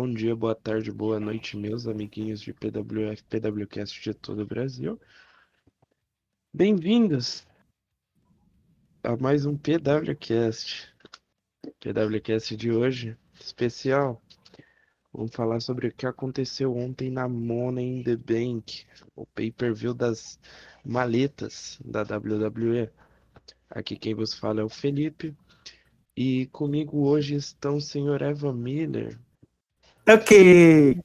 Bom dia, boa tarde, boa noite, meus amiguinhos de PWF, PWCast de todo o Brasil. Bem-vindos a mais um PWCast. PWCast de hoje, especial. Vamos falar sobre o que aconteceu ontem na Money in the Bank, o pay-per-view das maletas da WWE. Aqui quem vos fala é o Felipe. E comigo hoje estão o senhor Evan Miller. Ok.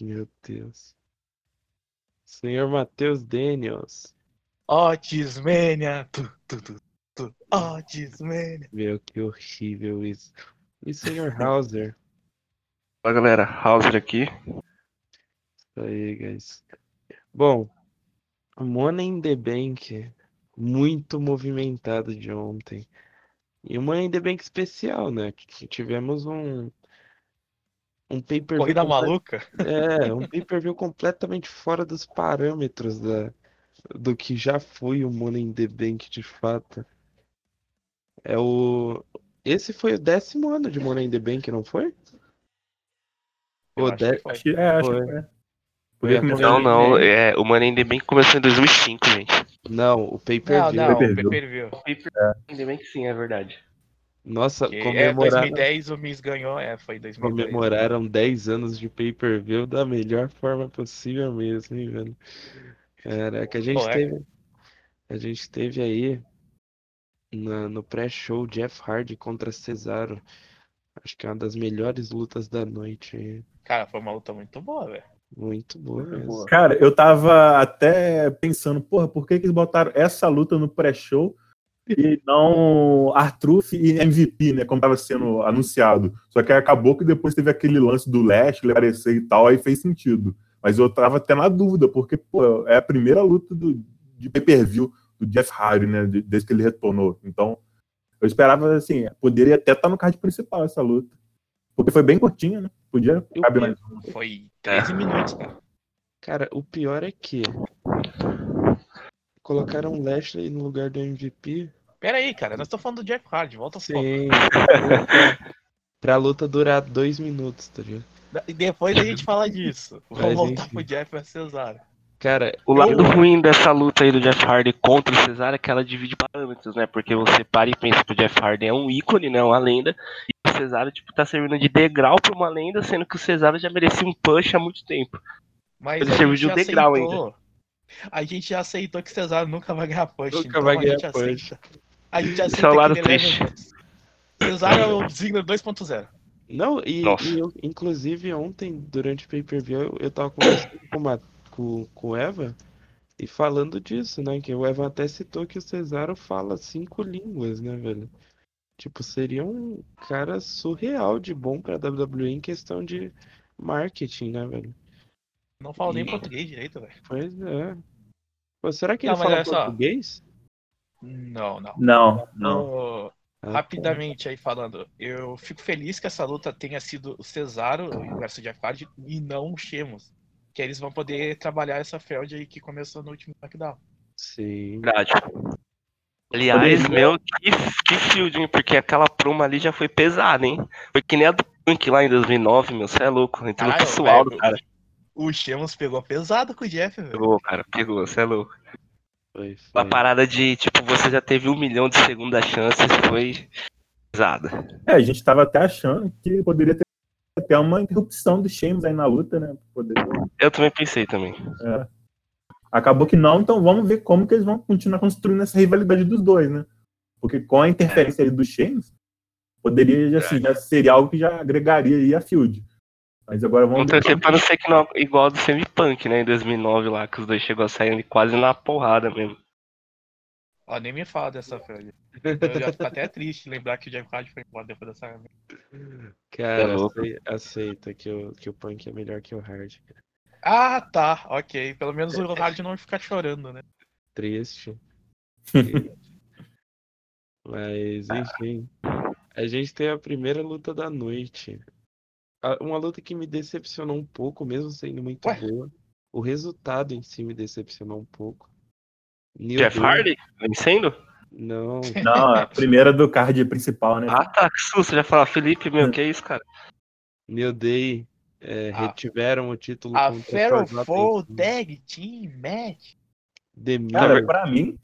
Meu Deus. Senhor Matheus Daniels. Otismania. Tu, tu, tu, tu. Otismania. Meu, que horrível isso. E senhor Hauser. Fala galera, Hauser aqui. Isso aí, guys. Bom, Money in the Bank, muito movimentado de ontem. E o Money in the Bank especial, né? Que tivemos um um pay-per-view Corrida maluca. É, um pay-per-view completamente fora dos parâmetros da, do que já foi o Money in the Bank de fato. É o. Esse foi o décimo ano de Money in the Bank, não foi? Eu O acho dé- que foi. Acho que- É, acho Foi. que foi. Não, não, é, o Money in the Bank começou em 2005, gente. Não, o Não, pay-per-view. não, Pay-per-view. pay-per-view. In the Bank sim, é verdade. Nossa, Que É, comemoraram, 2010 o Miss ganhou, é, foi 2010. comemoraram 10 anos de pay-per-view da melhor forma possível mesmo, hein, velho? Caraca, a gente Pô, é. teve. A gente teve aí na- no pré-show Jeff Hardy contra Cesaro. Acho que é uma das melhores lutas da noite. aí. Cara, foi uma luta muito boa, velho. Muito boa mesmo. Cara, eu tava até pensando, porra, por que, que eles botaram essa luta no pré-show e não Artruth e MVP, né? Como tava sendo anunciado. Só que aí acabou que depois teve aquele lance do Lashley aparecer e tal, aí fez sentido. Mas eu tava até na dúvida, porque, pô, é a primeira luta do, de pay-per-view do Jeff Hardy, né? de- Desde que ele retornou. Então, eu esperava, assim, poderia até estar no card principal essa luta. Porque foi bem curtinha, né? Podia caber mais um. Foi 13 minutos, cara. Cara, o pior é que colocaram o Lashley no lugar do MVP. Pera aí, cara, nós estamos falando do Jeff Hardy, volta só. Sim. pra, pra luta durar dois minutos, tá ligado? E depois a gente fala disso. Mas, Vamos voltar pro Jeff e Cesaro. Cara, O lado eu- ruim dessa luta aí do Jeff Hardy contra o Cesaro é que ela divide parâmetros, né? Porque você para e pensa que o Jeff Hardy é um ícone, né? Uma lenda. E o Cesaro, tipo, tá servindo de degrau pra uma lenda, sendo que o Cesaro já merecia um push há muito tempo. Mas Ele a serviu gente de um já degrau aceitou. A gente já aceitou que Cesaro nunca vai ganhar push. Nunca então vai a gente ganhar push. aceita. A gente Esse aceita é o lado leva triste. é o Ziggler 2.0. Não, e, e eu, inclusive ontem, durante o pay-per-view, eu, eu tava conversando com, uma, com, com o Eva e falando disso, né? Que o Eva até citou que o Cesaro fala cinco línguas, né, velho? Tipo, seria um cara surreal de bom pra WWE em questão de marketing, né, velho? Não falo nem E- português direito, velho. Pois é. Pô, será que Não, ele fala olha só. Não, não. Não, não. Ah, Rapidamente aí falando, eu fico feliz que essa luta tenha sido o Cesaro versus Jeff Hardy e não o Shemos. Que eles vão poder trabalhar essa feud aí que começou no último SmackDown. Sim. Verdade. Aliás, meu, que, que field, hein? Porque aquela promo ali já foi pesada, hein? Foi que nem a do Punk lá em 2009, meu. Você é louco. Entrou no Caralho, pessoal do velho, cara. O Shemos pegou pesado com o Jeff, velho. Pegou, cara. Pegou, você é louco. Foi, A foi. parada de, tipo, você já teve um milhão de segunda chances foi pesada. É, a gente tava até achando que poderia ter até uma interrupção do Sheamus aí na luta, né? Poder- Eu também pensei também. é. Acabou que não, então vamos ver como que eles vão continuar construindo essa rivalidade dos dois, né? Porque com a interferência aí do Sheamus, poderia, já, assim, já seria algo que já agregaria aí a Field. Mas agora vamos Vamos torcer pra não ser que não, igual do Semi-Punk, né? Em 2009 lá, que os dois chegou a sair quase na porrada mesmo. Ó, nem me fala dessa feud. Eu já fico até triste lembrar que o Jeff Hardy foi embora depois dessa. Cara, É aceita que o, que o Punk é melhor que o Hard. Ah, tá, ok. Pelo menos o Hardy não vai ficar chorando, né? Triste. Mas, enfim. A gente tem a primeira luta da noite. A- Uma luta que me decepcionou um pouco, mesmo sendo muito Ué? boa. O resultado em si me decepcionou um pouco. New Jeff Day- Hardy vencendo? Não, Não, a primeira do card principal, né? Ah, tá, que susto. Já falar, Felipe, meu, que é isso, cara? New Day é, A- retiveram o título A Sons. Tag Team Match. The Cara, Mirror. pra mim,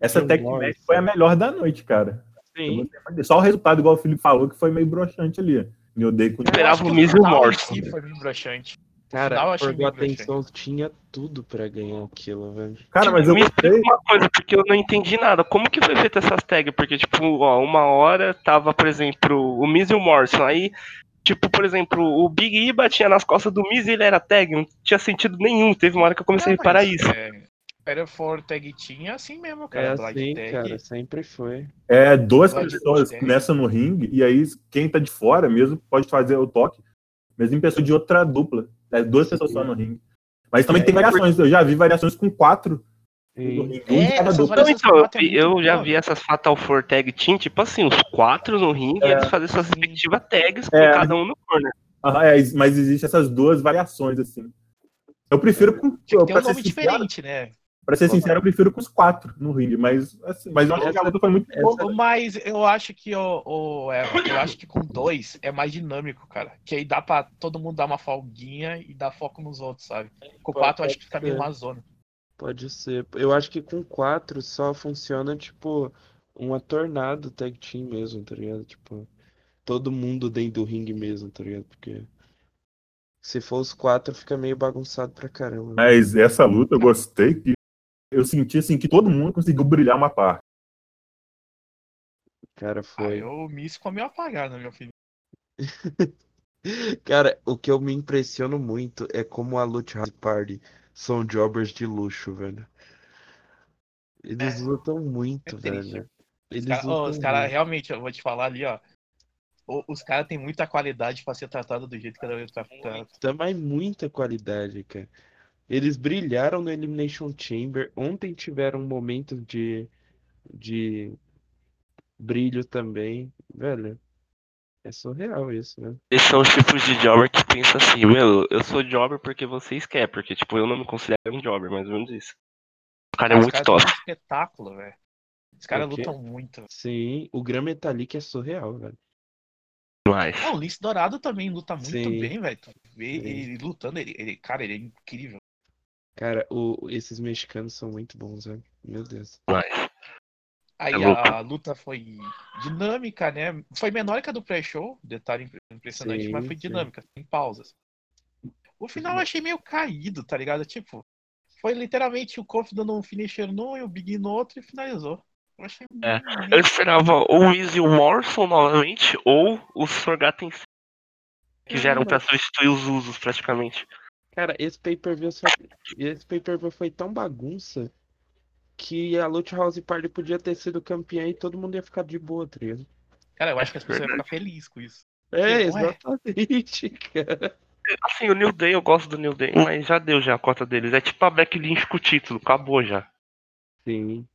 essa tech Morrison. match foi a melhor da noite, cara. Sim, Só o resultado, igual o Felipe falou, que foi meio broxante ali. New Day com Esperava o e Morrison. si foi meio broxante. cara, final broxante. Sons tinha tudo pra ganhar aquilo, velho. Cara, mas eu me explica gostei. uma coisa, porque eu não entendi nada. Como que foi feita essas tags? Porque, tipo, ó, uma hora tava, por exemplo, o Miz e o Morrison. Aí, tipo, por exemplo, o Big E batia nas costas do Miz e ele era tag. Não tinha sentido nenhum. Teve uma hora que eu comecei a Não, reparar mas, isso. É, Feral Four Tag Team é assim mesmo, cara. É assim, Tag. cara, sempre foi. É, duas pessoas começam no ringue, e aí quem tá de fora mesmo pode fazer o toque, mesmo em pessoa de outra dupla. É duas pessoas só no ringue. Mas também É, tem variações, eu já vi variações com quatro no Sim. ringue. Um de É, variações então, eu, é já vi essas Fatal Four Tag Team, tipo assim, os quatro no ringue e É. eles fazem suas Sim. respectivas tags com É. cada um no corner. Aham, é, mas existem essas duas variações, assim. Eu prefiro com. Tinha pra um nome diferente, né? Pra ser sincero, eu prefiro com os quatro no ringue, mas, assim, mas eu acho que a luta foi muito boa. Mas eu acho que o, o é, eu acho que com dois é mais dinâmico, cara. Que aí dá pra todo mundo dar uma folguinha e dar foco nos outros, sabe? Com Pode- quatro eu acho que fica meio uma zona. Pode ser. Eu acho que com quatro só funciona, tipo, uma tornado tag team mesmo, tá ligado? Tipo, todo mundo dentro do ringue mesmo, tá ligado? Porque se for os quatro, fica meio bagunçado pra caramba. Mas essa luta eu gostei que eu senti assim que todo mundo conseguiu brilhar uma parte. Cara, Aí foi. o Miss ficou meio apagado, na minha opinião. Cara, o que eu me impressiono muito é como a Lucha House Party são jobbers de luxo, velho. Eles É. lutam muito, É velho. Os Eles caras lutam cara, muito. realmente, eu vou te falar ali, ó. Os caras têm muita qualidade pra ser tratado do jeito que ela tá tratado. Também muita qualidade, cara. Eles brilharam no Elimination Chamber. Ontem tiveram momentos de, de brilho também. Velho, é surreal isso, né? Esses são os tipos de jobber que pensa assim, meu, eu sou jobber porque vocês querem, porque, tipo, eu não me considero um jobber, mais ou menos isso. O cara é Os muito caras top. têm um espetáculo, velho. Os caras lutam muito. Sim, o Gran Metalik é surreal, velho. Demais. Não, o Lince Dourado também luta muito Sim. bem, velho. Sim. ele lutando, ele, ele- cara, ele é incrível. Cara, o, esses mexicanos são muito bons, velho. Meu Deus. Demais. Aí É a luta foi dinâmica, né? Foi menor que a do pré-show, detalhe impre- impressionante, Sim, mas foi sim. dinâmica, sem pausas. O final eu achei meio caído, tá ligado? Tipo, foi literalmente o Kofi dando um finisher num e o Big no outro e finalizou. Eu achei É, meio- Eu esperava ou o Easy e o Morrison novamente, ou os Forgotten Sons, que já eram pra substituir os usos praticamente. Cara, esse pay-per-view só... esse pay-per-view foi tão bagunça que a Lucha House Party podia ter sido campeã e todo mundo ia ficar de boa, tá? Cara, eu acho que as pessoas iam ficar felizes com isso. É, exatamente, cara. Assim, o New Day, eu gosto do New Day, mas já deu já a cota deles. É tipo a Becky Lynch com o título, acabou já. Sim.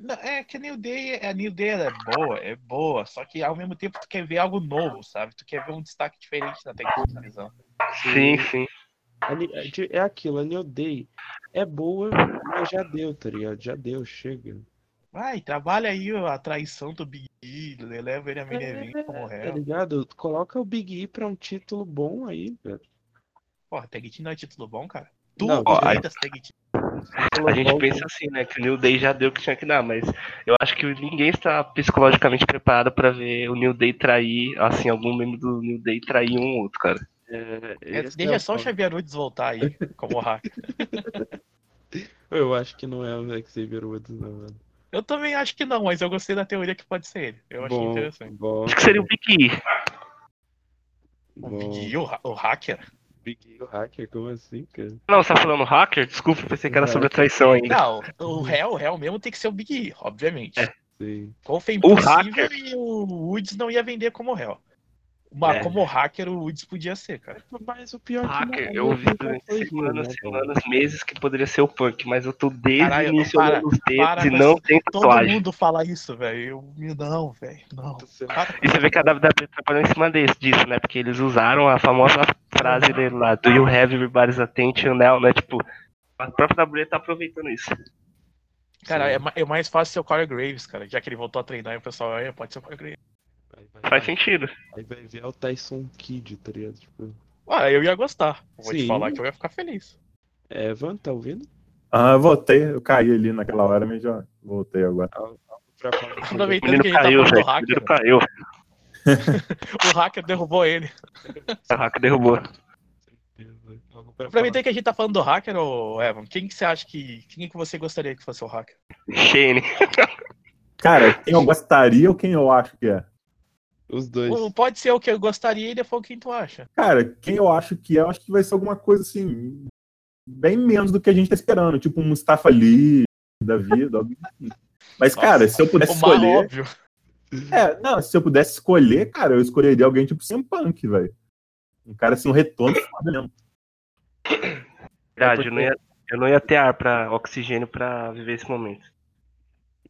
Não, É que a New Day, a New Day é boa, é boa, só que ao mesmo tempo tu quer ver algo novo, sabe? Tu quer ver um destaque diferente na televisão. Sim, sim. Ni- é É aquilo, a New Day é boa, mas já deu, tá ligado? Já deu, chega. Vai, trabalha aí a traição do Big E, leva ele a main event como Tá réu. ligado? Coloca o Big E pra um título bom aí, velho. Porra, Tag Team não é título bom, cara? Tu Não, ó, aí- das Tag Team. A gente pensa assim, né, que o New Day já deu o que tinha que dar, mas eu acho que ninguém está psicologicamente preparado pra ver o New Day trair, assim, algum membro do New Day trair um ou outro, cara. É, É, é deixa o só o. Xavier Woods voltar aí, como hack. Eu acho que não é o Xavier Woods, não, velho. Eu também acho que não, mas eu gostei da teoria que pode ser ele. Eu achei Bom, interessante. bom, Acho que seria o Big E. O bom. Big E, o, ha- o hacker. Big E, o hacker, como assim, cara? Não, você tá falando hacker? Desculpa, pensei que era sobre a traição ainda. Não, o réu, o réu mesmo tem que ser o Big E, obviamente. É. Sim. Qual foi O impossível hacker- e o Woods não ia vender como réu. Mas É. como hacker, o Woods podia ser, cara. Mas o pior é que Hacker, não- eu ouvi durante semanas, né, semanas, meses que poderia ser o Punk, mas eu tô desde Caralho, o início para, olhando os dedos para e não tem Todo tatuagem. mundo fala isso, velho. Eu, não, velho, não. E você vê que a WWE trabalhou em cima desse, disso, né? Porque eles usaram a famosa frase dele lá, do you have everybody's attention now, né? Tipo, a própria WWE tá aproveitando isso. Cara, Sim. é, é mais fácil ser o Corey Graves, cara. Já que ele voltou a treinar e o pessoal, pode ser o Corey Graves. Vai, Faz sentido. aí vai ver é o Tyson Kidd, tá ligado? Tipo, Ah, eu ia gostar. Vou te Sim. falar que eu ia ficar feliz. Evan, tá ouvindo? Ah, eu voltei, eu caí ali naquela hora, mas já voltei agora. Sobre- O Aproveitando menino que a gente tá caiu, falando do velho. O hacker, menino caiu. o hacker derrubou ele. A hacker derrubou. Aproveitando que a gente tá falando do hacker, ô Evan, quem que você acha que. Quem que você gostaria que fosse o hacker? Shane. Cara, quem eu gostaria ou quem eu acho que é? Os dois. Ou Pode ser o que eu gostaria e depois quem tu acha. Cara, quem eu acho que é, eu acho que vai ser alguma coisa assim, bem menos do que a gente tá esperando, tipo um Mustafa Ali da vida. algo assim. Mas, cara, Nossa, se eu pudesse O escolher. óbvio. É, não, se eu pudesse escolher, cara, eu escolheria alguém tipo CM Punk, velho. Um cara assim, um retorno foda mesmo. Verdade, eu não, ia, eu não ia ter ar pra oxigênio pra viver esse momento.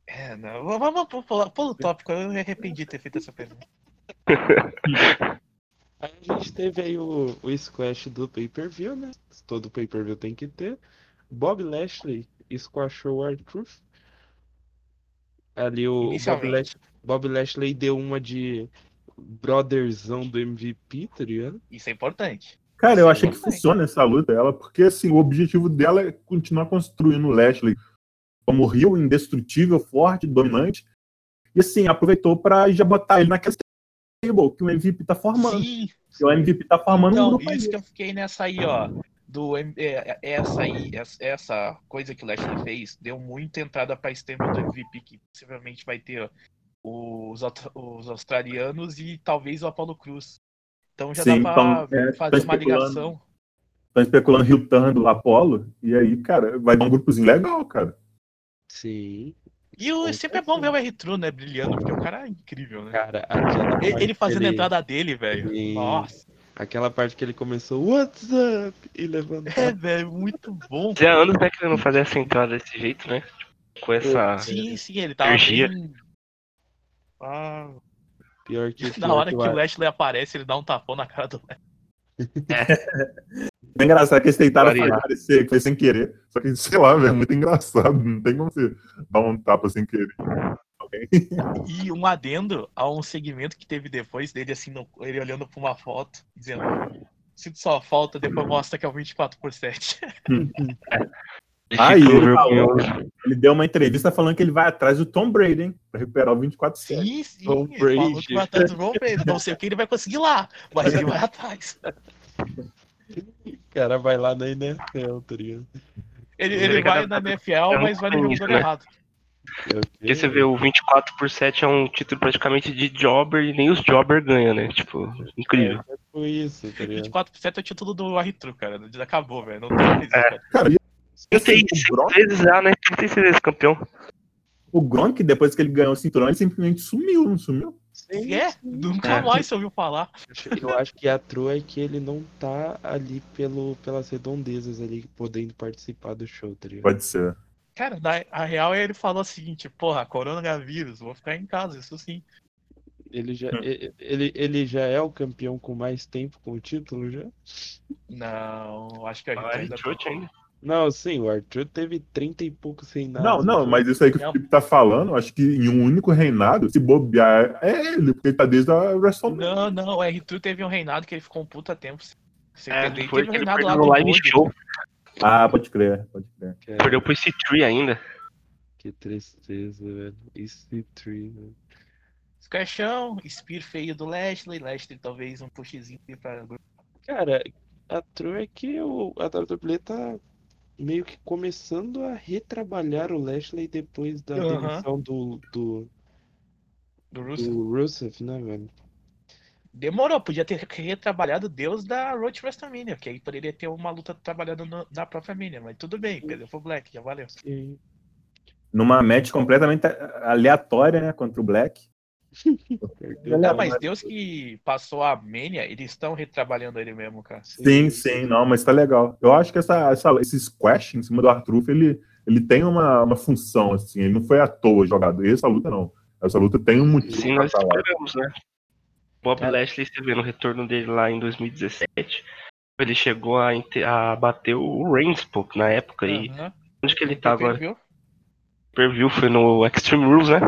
É, não. Vamos pular o tópico. Eu me arrependi de ter feito essa pergunta. Aí a gente teve aí o, o squash do pay-per-view, né? Todo pay-per-view tem que ter. Bob Lashley squashou o R-Truth. Ali o Bob. Lashley, Bob Lashley deu uma de brotherzão do MVP, tá ligado? Isso é importante. Cara, eu achei que também. funciona essa luta dela, porque assim, o objetivo dela é continuar construindo o Lashley como rio indestrutível, forte, dominante. E assim, aproveitou pra já botar ele naquela que o MVP tá formando. Sim. Que o MVP tá formando um Então, grupo isso aí. que eu fiquei nessa aí, ó. Do, é, é, essa aí, essa, essa coisa que o Lashley fez, deu muita entrada pra stable do MVP, que possivelmente vai ter ó, os, os australianos e talvez o Apollo Cruz. Então já Sim, dá pra então, é, fazer uma ligação. Estão especulando Rio Turn do Apollo. E aí, cara, vai dar um grupozinho legal, cara. Sim. E o, sempre é bom ver o R-True, né, brilhando, porque o cara é incrível, né? Cara, aquela Ele, parte ele fazendo que a entrada dele, velho. Nossa, Aquela parte que ele começou, what's up? E é, levantou. velho, muito bom. Fazia anos né, que ele não fazia essa entrada desse jeito, né? Tipo, com essa. Sim, sim, ele tava Energia. bem... Ah, Pior que na hora que o Lashley aparece, ele dá um tapão na cara do. É engraçado que eles tentaram Varia. parecer que foi sem querer. Só que, sei lá, velho, é muito engraçado. Não tem como você dar um tapa sem querer. E um adendo a um segmento que teve depois dele, assim, no- ele olhando pra uma foto, dizendo: Sinto só falta, depois mostra que é o 24 por 7. Aí, ele falou- Ele deu uma entrevista falando que ele vai atrás do Tom Brady, hein? Pra recuperar o 24 7 Sim, sim. Tom Brady. que vai atrás do Tom Brady. Não sei o que ele vai conseguir lá, mas ele vai atrás. O cara vai lá na NFL, tá ligado? Ele, Ele vai na é NFL, muito mas vai no jogo isso, né? errado. É? Porque você vê, o 24 por 7 é um título praticamente de jobber e nem os jobber ganham, né? Tipo, incrível. É, foi isso, tá ligado? 24 por 7 é o título do R-True, cara. Acabou, velho. Não tem mais isso, É. cara. Cara, e assim, 36 o, Gronk, vezes já, né? 36 vezes campeão. o Gronk, depois que ele ganhou o cinturão, ele simplesmente sumiu, não sumiu? Sim, É, sim. nunca É. mais você ouviu falar. Eu acho que a trua é que ele não tá ali pelo, pelas redondezas ali, podendo participar do show, tá ligado? Pode ser. Cara, na, a real é ele falou o seguinte, porra, coronavírus, vou ficar em casa, isso sim. Ele já, Hum. ele, ele já é o campeão com mais tempo com o título já? Não, acho que a gente Ah, ainda Church ainda. Não, sim, o Arthur teve 30 e pouco sem nada. Não, não, mas isso aí que o. Felipe tá falando, acho que em um único reinado, se bobear, é ele, porque ele tá desde a WrestleMania. Não, não, o R-True teve um reinado que ele ficou um puta tempo. sem É, perder. Foi teve um reinado lá no live show. Ah, pode crer, pode crer. Cara, Perdeu pro esse tree ainda. que tristeza, velho. Esse tree, velho. Squashão, Spear feio do Lashley, Lashley talvez um pushzinho pra Cara, a true é que o, a WWE tá meio que começando a retrabalhar o Lashley depois da Aham. demissão do, do, do Russo. do Rusev, né, velho? Demorou, podia ter retrabalhado o Deus da Road WrestleMania, que aí poderia ter uma luta trabalhando no- na própria Mania, mas tudo bem, perdeu pro Black, já valeu. Sim. Numa match completamente aleatória, né, contra o Black. Não, mas Deus que passou a Mania, eles estão retrabalhando ele mesmo, cara. Sim, sim, não, mas tá legal. Eu acho que essa, essa, esse squash em cima do Arthur, ele, ele tem uma, uma função, assim, ele não foi à toa jogado. Essa luta não. Essa luta tem um motivo Sim, nós esperamos, né? Bob Cara. Lashley, você vê no retorno dele lá em 2017, ele chegou a, a bater o pô, na época. E Aham. onde que ele tá agora? Viu? Preview foi no Extreme Rules, né?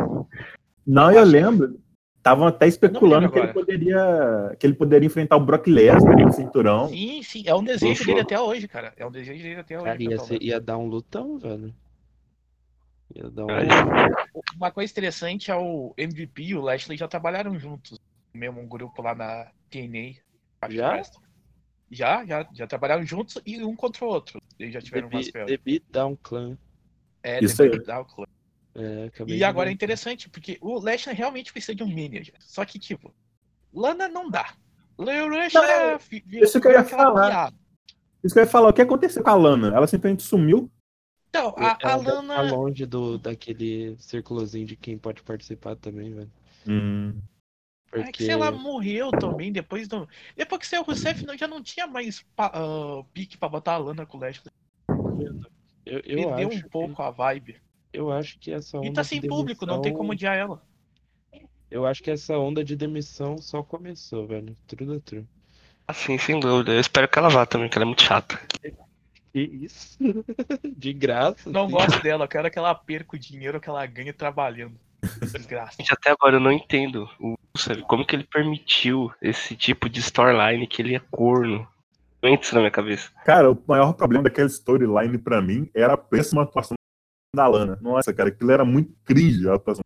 Não, eu lembro. Estavam até especulando que ele poderia que ele poderia enfrentar o Brock Lesnar no cinturão. Sim, sim, é um desejo dele até hoje, cara. É um desejo dele até hoje. Cara, ia, ser- ia dar um lutão, velho. Ia dar um. Aí. Uma coisa interessante é o MVP e o Lashley já trabalharam juntos mesmo grupo lá na TNA. Já? Já, já, já trabalharam juntos e um contra o outro. Eles já tiveram umas The, férias. The Beatdown Clan. É, Isso aí. o clã. É, E agora é interessante, porque o Lashley realmente precisa de um manager. Só que, tipo, Lana não dá. Não, é, isso que eu ia falar. piada. Isso que eu ia falar, o que aconteceu com a Lana? Ela simplesmente sumiu. Então, a, a Ela Lana. Tá longe do, daquele círculozinho de quem pode participar também, velho. Hum. É que, Porque. sei lá, morreu também depois do. Depois que saiu o Rusev, não- já não tinha mais pa- ah, pique pra botar a Lana com o Lashley. eu, eu Perdeu acho um pouco a vibe. Eu acho que essa onda E tá de sem público, não tem demissão- como odiar ela. Eu acho que essa onda de demissão só começou, velho. Tudo é true. Assim, sem dúvida. Eu espero que ela vá também, que ela é muito chata. Que isso? de graça? Não assim. gosto dela, eu quero que ela perca o dinheiro que ela ganha trabalhando. Desgraça. Gente, até agora eu não entendo o sabe, como que ele permitiu esse tipo de storyline que ele é corno. Não entra isso na minha cabeça. Cara, o maior problema daquela storyline pra mim era a péssima atuação da Lana. Nossa, cara, aquilo era muito cringe a atuação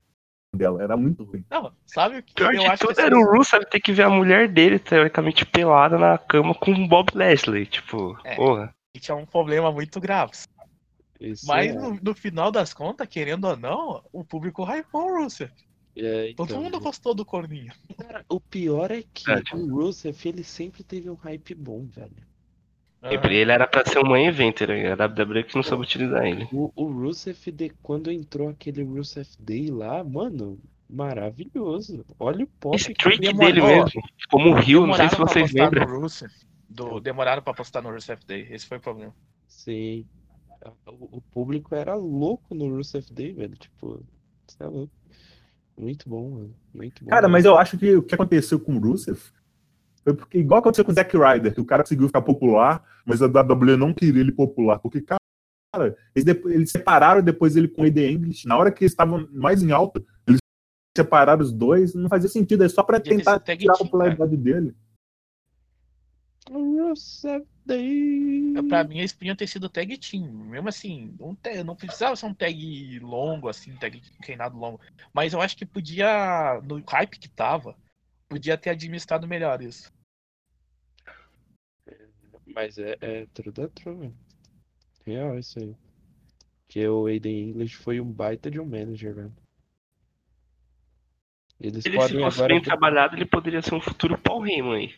dela. Era muito ruim. Não, sabe o que Pior eu de acho tudo que era o Russo ter que ver a mulher dele, teoricamente, pelada na cama com o Bob Leslie. Tipo, É. porra. tinha um problema muito grave. Isso Mas é, no, no final das contas, querendo ou não, o público hypou o Rusev. é, Todo então, mundo gostou do corninho. Cara, o pior é que Verdade. o Rusev, ele sempre teve um hype bom, velho. Sempre ele era pra ser um main eventer, né? a WWE que não soube utilizar ele. O, o Rusev, de, quando entrou aquele Rusev Day lá, mano, maravilhoso. Olha o pop Esse trick demorou- dele mesmo, como o Rio, não sei se vocês lembram. no Rusev. Do, demoraram pra postar no Rusev Day. Esse foi o problema. Sim. O, o público era louco no Rusev Day, velho. Tipo, você é louco. Muito bom, mano. Muito bom. Cara, mas eu acho que o que aconteceu com o Rusev foi porque, igual aconteceu com o Zack Ryder, que o cara conseguiu ficar popular, mas a WWE não queria ele popular. Porque, cara, eles, depois- eles separaram depois ele com o AD English. Na hora que eles estavam mais em alta, eles separaram os dois. Não fazia sentido. É só pra tentar tirar a team, popularidade dele. Rusev Day. Pra mim, eles podiam ter sido tag team. Mesmo assim, um tag- não precisava ser um tag longo, assim, tag treinado longo. Mas eu acho que podia, no hype que tava, podia ter administrado melhor isso. Mas é, é tudo é true, velho. Real isso aí. Que o Aiden English foi um baita de um manager, velho. Eles Se ele se fosse agora. bem trabalhado, ele poderia ser um futuro Paul Heyman aí.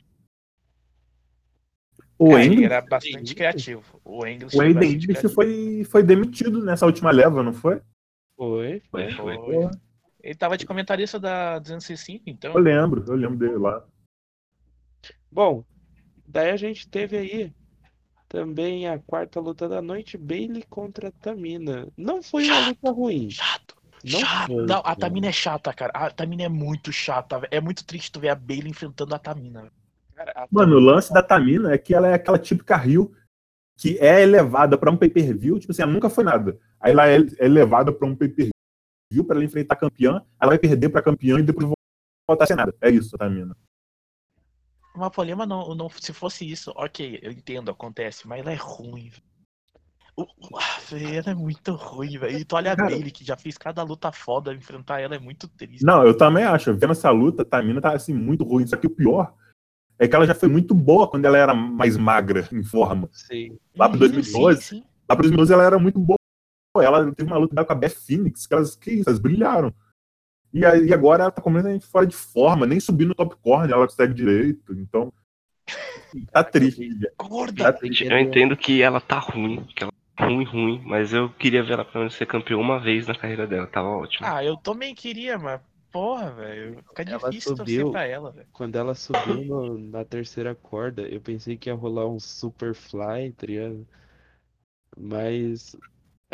O Cara, English, era bastante criativo. O English o bastante English foi, foi demitido nessa última leva, não foi? Foi, foi. Foi, foi. Ele tava de comentarista da 205, então. Eu lembro, eu lembro dele lá. Bom, daí a gente teve aí também a quarta luta da noite, Bailey contra Tamina. Não foi uma luta ruim. Chato. Não chato. foi, Não, a. Tamina é chata, cara. A Tamina é muito chata. É muito triste tu ver a Bailey enfrentando a Tamina. Cara, a Mano, o lance da Tamina é que ela é aquela típica Rio que é elevada pra um pay-per-view, tipo assim, ela nunca foi nada. Aí ela é elevada pra um pay-per-view pra ela enfrentar a campeã, ela vai perder pra campeã e depois voltar sem nada. É isso, a Tamina. Mas o problema não, não. Se fosse isso, ok, eu entendo, acontece, mas ela é ruim. velho. O- ah, ela é muito ruim, velho. E tu olha a Cara. Bailey, que já fez cada luta foda, enfrentar ela é muito triste. Não, eu também acho. Vendo essa luta, a Tamina tá assim, muito ruim. Só que o pior é que ela já foi muito boa quando ela era mais magra, em forma. Sim. Lá pro Sim, 2012, sim, sim. lá pro 2012 ela era muito boa. Ela teve uma luta com a Beth Phoenix, que elas, que isso, elas brilharam. E, aí, agora ela tá completamente fora de forma, nem subir no top corner ela consegue direito. Então, tá triste. Gorda! Tá Eu entendo que ela tá ruim, que ela tá ruim, ruim, mas eu queria ver ela pelo menos ser campeã uma vez na carreira dela, tava ótimo. Ah, eu também queria, mas. Porra, velho. Fica Ela difícil torcer subiu. pra ela, velho. Quando ela subiu no- na terceira corda, eu pensei que ia rolar um Superfly, tá ligado? Mas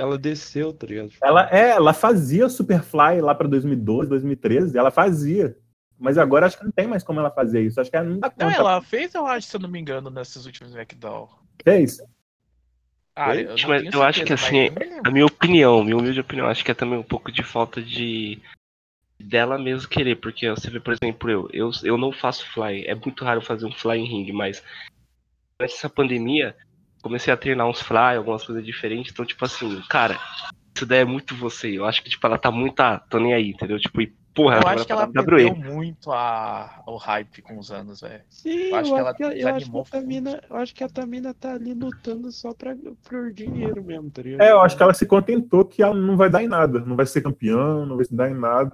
ela desceu, tá ligado? Tipo, Ela, é, ela fazia Superfly lá pra 2012, 2013, ela fazia. Mas agora acho que não tem mais como ela fazer isso. Acho que ela não dá conta. Não, ela fez, eu acho, se eu não me engano, nesses últimos SmackDown. Fez. Ah, eu, Mas eu acho que, assim. A minha opinião, minha humilde opinião, acho que é também um pouco de falta de dela mesmo querer, porque você vê, por exemplo, eu, eu, eu não faço fly, é muito raro fazer um fly em ring, mas durante essa pandemia, comecei a treinar uns fly, algumas coisas diferentes, então, tipo assim, cara, isso daí é muito você, eu acho que, tipo, ela tá muito, ah, tô nem aí, entendeu? Tipo, e, porra, Eu ela acho que vai ela perdeu muito a, o hype com os anos, velho. Sim, Eu eu acho acho, que ela que, eu acho que a Tamina, eu acho que a Tamina tá ali lutando só pra, por dinheiro mesmo, tá ligado? É, eu acho que ela se contentou que ela não vai dar em nada. Não vai ser campeã, não vai se dar em nada.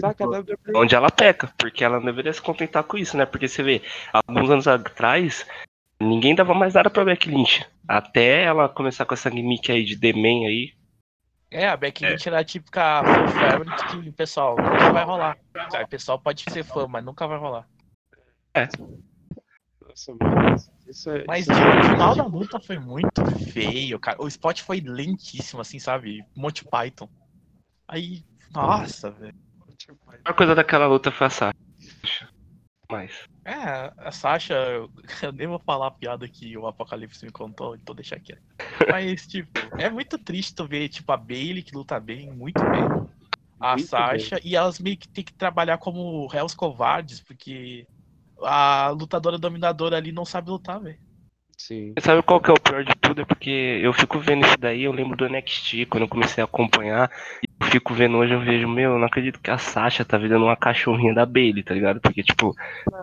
Saca, WWE Onde ela peca, porque ela não deveria se contentar com isso, né? Porque você vê, alguns anos atrás, ninguém dava mais nada pra Becky Lynch. Até ela começar com essa gimmick aí de The-Man aí. É, a Becky Lynch era a típica fan favorite que, pessoal, nunca vai rolar. O pessoal pode ser fã, mas nunca vai rolar. Nossa, mano, isso é, Mas isso é- o final da luta foi muito feio, cara. O spot foi lentíssimo, assim, sabe? Monty Python. Aí, nossa, velho. A maior coisa daquela luta foi a Sasha. Mas. É, a Sasha, eu, nem vou falar a piada que o Apocalipse me contou, então deixa quieto. Mas, tipo, é muito triste tu ver, tipo, a Bailey que luta bem, muito bem. A Muito Sasha, e elas meio que tem que trabalhar como réus covardes, porque a lutadora dominadora ali não sabe lutar, velho. Sim. Você sabe qual que é o pior de tudo? É porque eu fico vendo isso daí, eu lembro do NXT, quando eu comecei a acompanhar, e eu fico vendo hoje, eu vejo, meu, eu não acredito que a Sasha tá virando uma cachorrinha da Bailey, tá ligado? Porque, tipo,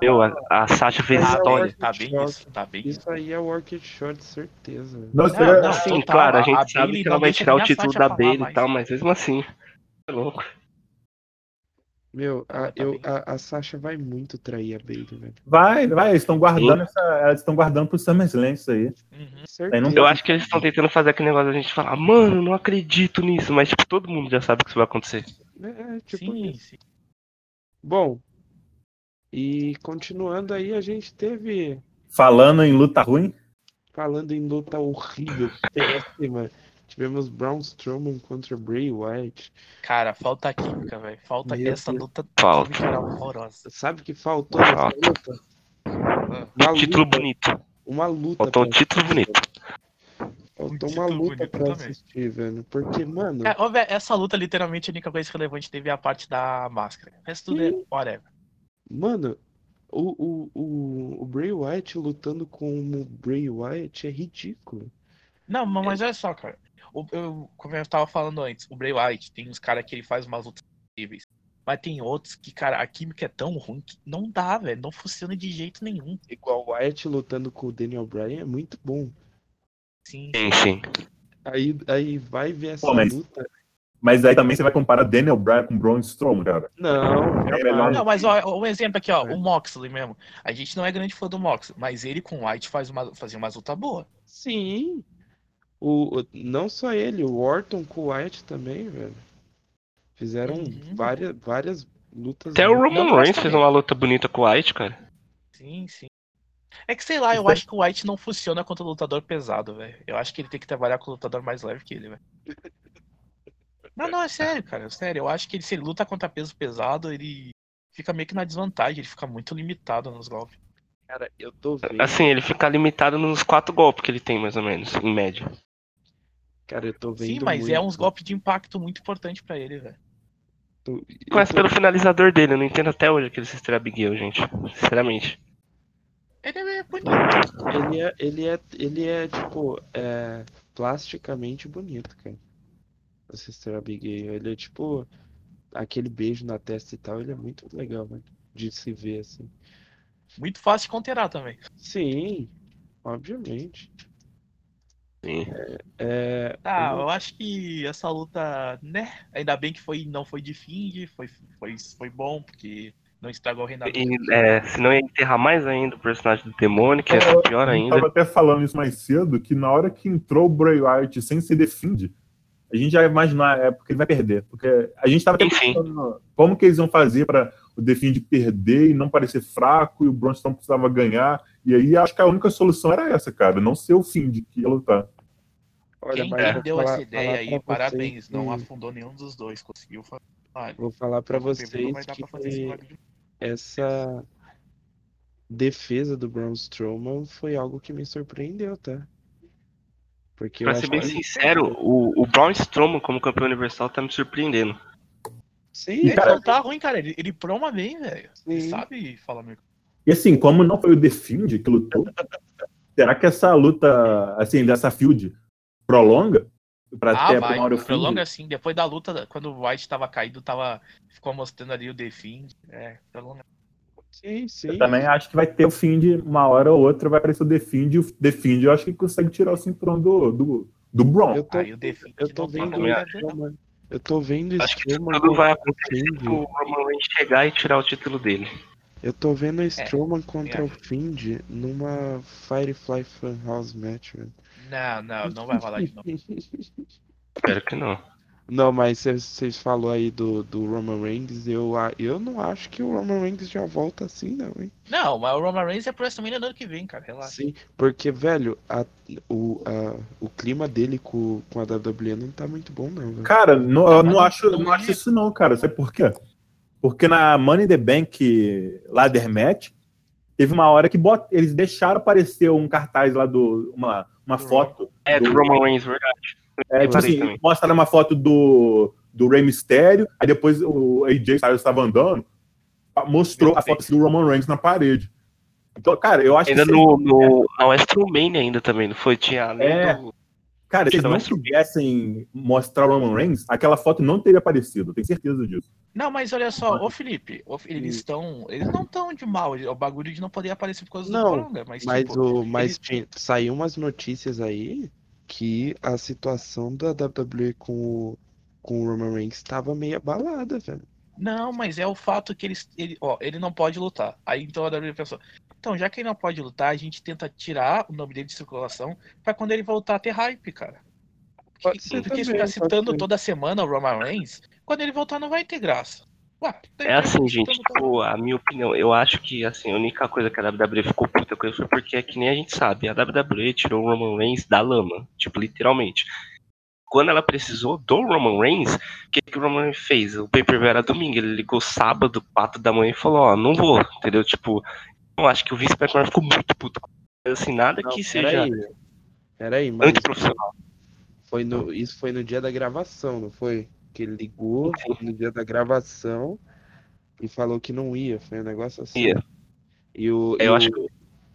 meu, a, a Sasha fez é história. o- Tá bem isso, tá bem isso. Isso aí é Work It Short, certeza. Nossa, Não, não, Sim, total, claro, a a gente sabe Bayley que ela não vai tirar o a título da Bailey e tal, mas mesmo assim, é louco. Meu, a, tá eu, a, a Sasha vai muito trair a Bailey, velho. vai, vai, eles estão guardando essa. Elas estão guardando pro SummerSlam isso aí. Uhum. Certeza. Eu acho que eles estão tentando fazer aquele negócio da gente falar, mano, não acredito nisso, mas tipo, todo mundo já sabe que isso vai acontecer. É, tipo sim, isso. sim. Bom, e continuando aí, a gente teve, Falando em luta ruim, falando em luta horrível, péssima, tivemos Braun Strowman contra Bray Wyatt. Cara, falta química, velho. Falta Meu essa Deus. luta Falta. química era horrorosa. Sabe o que faltou nessa luta? Uma Título luta, bonito. uma luta Faltou um título bonito. Faltou Um uma luta pra também. assistir, velho. Porque, mano, É, ô, velho, essa luta, literalmente, a única coisa relevante teve a parte da máscara. O resto tudo é Sim. whatever. mano, o, o, o, o Bray Wyatt lutando como Bray Wyatt é ridículo. Não, ma- mas olha só, cara. O, eu, como eu tava falando antes, o Bray Wyatt tem uns caras que ele faz umas lutas incríveis. Mas tem outros que, cara, a química é tão ruim que não dá, velho. Não funciona de jeito nenhum. Igual o Wyatt lutando com o Daniel Bryan é muito bom. Sim. Sim, sim. Aí, aí vai ver essa Pô, mas- luta. mas aí também você vai comparar Daniel Bryan com Braun Strowman, cara. Não, É melhor- Não, mas ó, um exemplo aqui, ó, o Moxley mesmo. A gente não é grande fã do Moxley, mas ele com o White faz uma, fazia umas lutas boas. Sim. O, o- não só ele, o Orton com o Wyatt também, velho. Fizeram Uhum. várias, várias lutas. Até o Roman Reigns fez uma luta bonita com o White, cara. Sim, sim. É que sei lá, eu é- acho que o White não funciona contra o lutador pesado, velho. Eu acho que ele tem que trabalhar com o lutador mais leve que ele, velho. Não, não, é sério, cara. É sério. Eu acho que ele, se ele luta contra peso pesado, ele fica meio que na desvantagem. Ele fica muito limitado nos golpes. Cara, eu tô vendo. Assim, ele fica limitado nos quatro golpes que ele tem, mais ou menos, em média. Cara, eu tô vendo. Sim, mas é muito. uns golpes de impacto muito importante pra ele, velho. Começa tô- pelo finalizador dele, eu não entendo até hoje aquele Sister Abigail, gente. Sinceramente. Ele é bonito. Ele é, ele é, ele é tipo, é, plasticamente bonito, cara. O Sister Abigail, ele é tipo, aquele beijo na testa e tal, ele é muito legal, né? De se ver assim. Muito fácil de counterar também. Sim, obviamente. Sim. É, Ah, uma- eu acho que essa luta, né? Ainda bem que foi, não foi de Find, foi, foi, foi bom, porque não estragou o reinado. E, é, senão ia enterrar mais ainda o personagem do demônio, que ser pior Eu ainda. tava até falando isso mais cedo, que na hora que entrou o Bray Wyatt sem se defende, a gente já ia imaginar, é porque ele vai perder. Porque a gente tava até pensando como que eles iam fazer para o Defend perder e não parecer fraco, e o Braun Strowman precisava ganhar. E aí acho que a única solução era essa, cara, não ser o Find que ia lutar. olha, Quem mas deu falar- essa ideia falar aí, parabéns. vocês Não que- afundou nenhum dos dois, conseguiu fazer. Ah, Vou falar Pay-Per-View vocês que pra de- essa defesa do Braun Strowman foi algo que me surpreendeu, tá? Porque eu Pra ser acho bem que sincero, o, o Braun Strowman como campeão universal tá me surpreendendo. Sim, Ele cara- não tá ruim, cara. Ele, ele proma bem, velho. Ele sim. sabe falar meu. E assim, como não foi o The que lutou, será que essa luta, assim, dessa field prolonga pra Ah, ter a vai. Fiend? Prolonga assim. Depois da luta, quando o White tava caído, tava. Ficou mostrando ali o Defend. É, prolonga. Sim, sim. Eu também acho que vai ter o Fiend, uma hora ou outra vai aparecer o The Fiend, e o The Fiend eu acho que consegue tirar o cinturão do, do, do Braun. Eu tô, Defend. eu tô vendo o. Eu tô vendo Acho que Strowman tudo vai contra o acontecer pro Roman Reigns chegar e tirar o título dele. Eu tô É, vendo o Strowman contra o acho. Fiend numa Firefly Funhouse match, velho. Não, não, não vai rolar de novo. Espero que não. Não, mas vocês falou aí do, do Roman Reigns, eu, a- eu não acho que o Roman Reigns já volta assim, não, hein? Não, mas o Roman Reigns é pro WrestleMania no ano que vem, cara. Relaxa. Sim, porque, velho, a- o, a- o clima dele com, com a WWE não tá muito bom, não, velho. Cara, não, Não, eu não não- acho, não acho isso não, cara. Sabe por quê? Porque na Money in the Bank Ladder Match, teve uma hora que bot... eles deixaram aparecer um cartaz lá do. uma, uma Do foto. É, do Do- Roman Reigns, verdade. É, tipo Reparei assim, também. uma foto do, do Rey Mysterio, aí depois o AJ Styles estava andando, mostrou a foto do Roman Reigns na parede. Então, cara, eu acho Ainda que. no, no, na WrestleMania ainda também, não foi? Tinha além É. do... Cara, se eles Não, tivessem mostrar o Roman Reigns, aquela foto não teria aparecido, tenho certeza disso. Não, mas olha só, ô Felipe, ô, eles estão. Eles não estão de mal. O bagulho de não poder aparecer por causa Não, do Coronga. Mas, Mas, tipo, o, mas eles- saiu umas notícias aí que a situação da WWE com o, com o Roman Reigns estava meio abalada, velho. Não, mas é o fato que eles. Ele, ó, ele não pode lutar. Aí então a WWE pensou. Então, já que ele não pode lutar, a gente tenta tirar o nome dele de circulação pra quando ele voltar a ter hype, cara. Pode Porque, porque também, ficar pode citando toda semana o Roman Reigns, quando ele voltar não vai ter graça. Ué, É assim, gente, tipo, a minha opinião, eu acho que, assim, a única coisa que a WWE ficou puta com isso foi porque é que nem a gente sabe, a WWE tirou o Roman Reigns da lama, tipo, literalmente. Quando ela precisou do Roman Reigns, o que, que o Roman Reigns fez? O pay-per-view era domingo, ele ligou sábado, 4 da manhã e falou, ó, não vou, entendeu? Tipo, eu acho que o Vince McMahon ficou muito puto. com isso. Assim, nada que seja Peraí, peraí, mas antiprofissional. foi no, isso foi no dia da gravação, não foi? Que ele ligou no dia da gravação e falou que não ia, foi um negócio assim. Ia. E o, Eu e o- acho que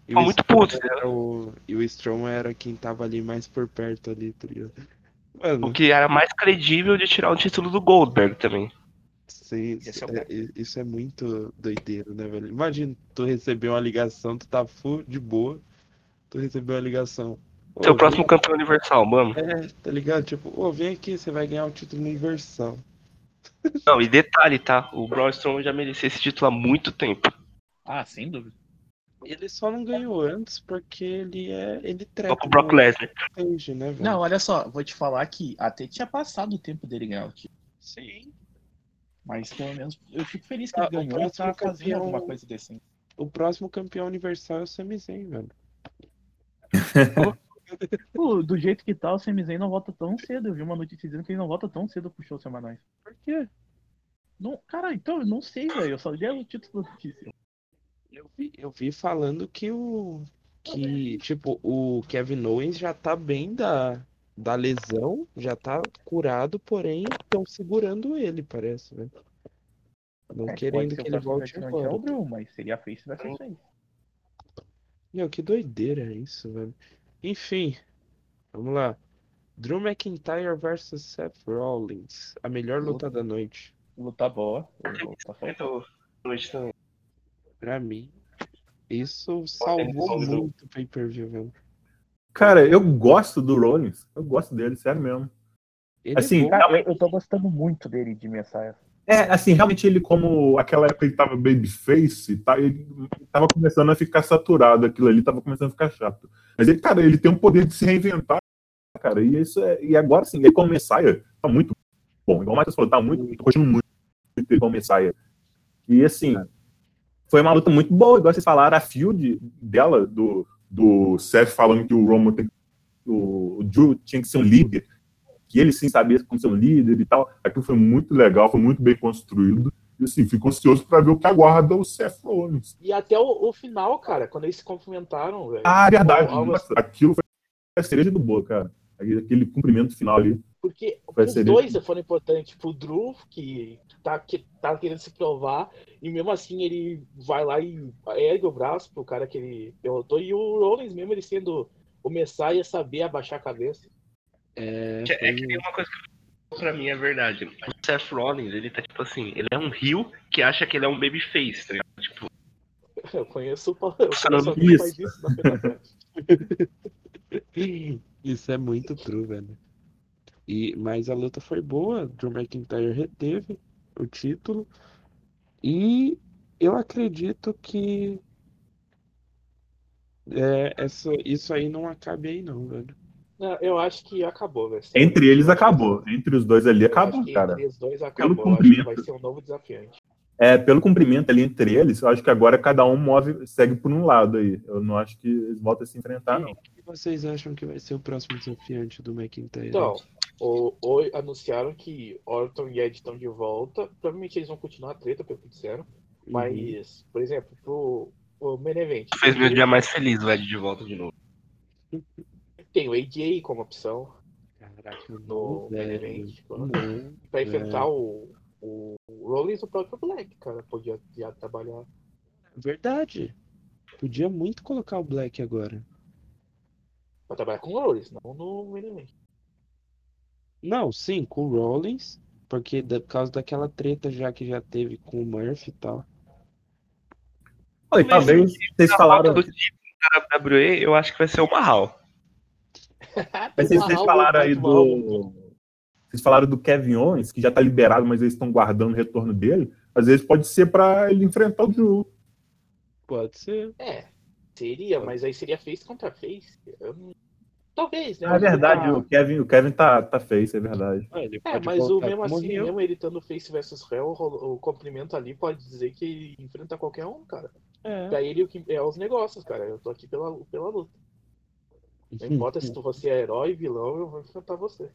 e o muito puto, era o- E o Strowman era quem tava ali mais por perto ali, tá ligado? Mano, o que era mais credível de tirar o título do Goldberg também. sim, Esse é o é- é- isso é muito doideiro, né, velho? Imagina, tu receber uma ligação, tu tá full de boa, tu recebeu uma ligação. Ô, Seu vem- próximo campeão universal, mano. É, tá ligado? Tipo, ô, vem aqui, você vai ganhar o título universal. Não, e detalhe, tá? O Braun Strowman já merecia esse título há muito tempo. Ah, sem dúvida. Ele só não ganhou antes porque ele é. Ele trepa Só com o Brock no Lesnar. stage, né, velho? Não, olha só, vou te falar que até tinha passado o tempo dele ganhar o título. Sim. Mas pelo menos eu fico feliz que Ah, ele ganhou e tá fazendo alguma coisa decente. O próximo campeão universal é o Sami Zayn, velho. Pô, do jeito que tá, o Zayn não volta tão cedo. Eu vi uma notícia dizendo que ele não volta tão cedo pro show semanais. Por quê? Não, cara, então eu não sei, velho. Eu só li o título da notícia. Eu vi, eu vi falando que o. Que, tipo, o Kevin Owens já tá bem da, da lesão, já tá curado, porém estão segurando ele, parece, velho. Não É, querendo que ele volte É agora. Drew, mas seria face vai ser face. Meu, que doideira é isso, velho. Enfim, vamos lá. Drew McIntyre versus Seth Rollins. A melhor luta da noite. Luta boa. Luta. Então, noite também. Pra mim. Isso salvou muito o pay-per-view, velho. Cara, eu gosto do Rollins. Eu gosto dele, sério mesmo. Ele Assim, é bom. Cara, eu, eu tô gostando muito dele de Messiah. É, assim, realmente ele, como aquela época ele tava babyface, tá, ele tava começando a ficar saturado aquilo ali, tava começando a ficar chato. Mas ele, cara, ele tem um poder de se reinventar, cara, e isso é, e agora sim, ele como Messiah, tá muito bom. Igual o Matheus falou, tá muito, tô curtindo muito ele como Messiah. E assim, foi uma luta muito boa, igual vocês falaram, a field dela, do, do Seth falando que o Roman tem, o, o Drew tinha que ser um líder, que ele sim sabia como ser um líder e tal. Aquilo foi muito legal, foi muito bem construído. E assim, fico ansioso para ver o que aguarda o Seth Rollins. E até o, o final, cara, quando eles se cumprimentaram, velho. Ah, verdade. Algo Nossa, aquilo foi a cereja do bolo, cara. Aquele cumprimento final ali. Porque os dois foram importantes. Pro Drew, que tá, que, tá querendo se provar, e mesmo assim ele vai lá e ergue o braço pro cara que ele derrotou, e o Rollins mesmo, ele sendo o Messiah, saber abaixar a cabeça. É, Que- É que foi- tem uma coisa que pra mim é verdade. O Seth Rollins, ele tá tipo assim, ele é um rio que acha que ele é um babyface, tá ligado? Tipo, Eu conheço, o Pa- eu conheço isso. faz isso na. Isso é muito true, velho. E, mas a luta foi boa, Drew McIntyre reteve o título. E eu acredito que é, essa, isso aí não acabe aí não, velho. Não, eu acho que acabou, velho. Entre eles acabou. Entre os dois ali acabou, que cara. Entre os dois acabou. Que cumprimento. vai ser um novo desafiante. É, pelo cumprimento ali entre eles, eu acho que agora cada um move, segue por um lado aí. Eu não acho que eles voltam a se enfrentar, não. O que vocês acham que vai ser o próximo desafiante do McIntyre? Então, o, o- anunciaram que Orton e Ed estão de volta. Provavelmente eles vão continuar a treta, pelo que disseram. Uhum. Mas, por exemplo, pro o main event. fez meu dia mais feliz o Ed de volta de novo. Tem o AJ como opção Caraca, no main velho. event. Pra enfrentar o, o Rollins o próprio Black, cara. Podia já trabalhar. verdade. Podia muito colocar o Black agora. Pra trabalhar com o Rollins, não no main event. Não, sim, com o Rollins, porque da- por causa daquela treta já que já teve com o Murphy e tal. Olha, e talvez vocês falaram. do da WWE, eu acho que vai ser o Mahal. Mas vocês, vocês falaram aí do. Vocês falaram do Kevin Owens, que já tá liberado, mas eles estão guardando o retorno dele. Às vezes pode ser pra ele enfrentar o Drew. Pode ser. É, seria, mas aí seria face contra face. Não- Talvez, né? É verdade, o Kevin, o Kevin tá, tá face, é verdade. Ah, ele É, mas o mesmo assim, mesmo ele estando face versus Hell, o, o comprimento ali pode dizer que ele enfrenta qualquer um, cara. É. Pra ele o que é os negócios, cara. Eu tô aqui pela, pela luta. Não importa se você é herói, vilão, eu vou enfrentar você.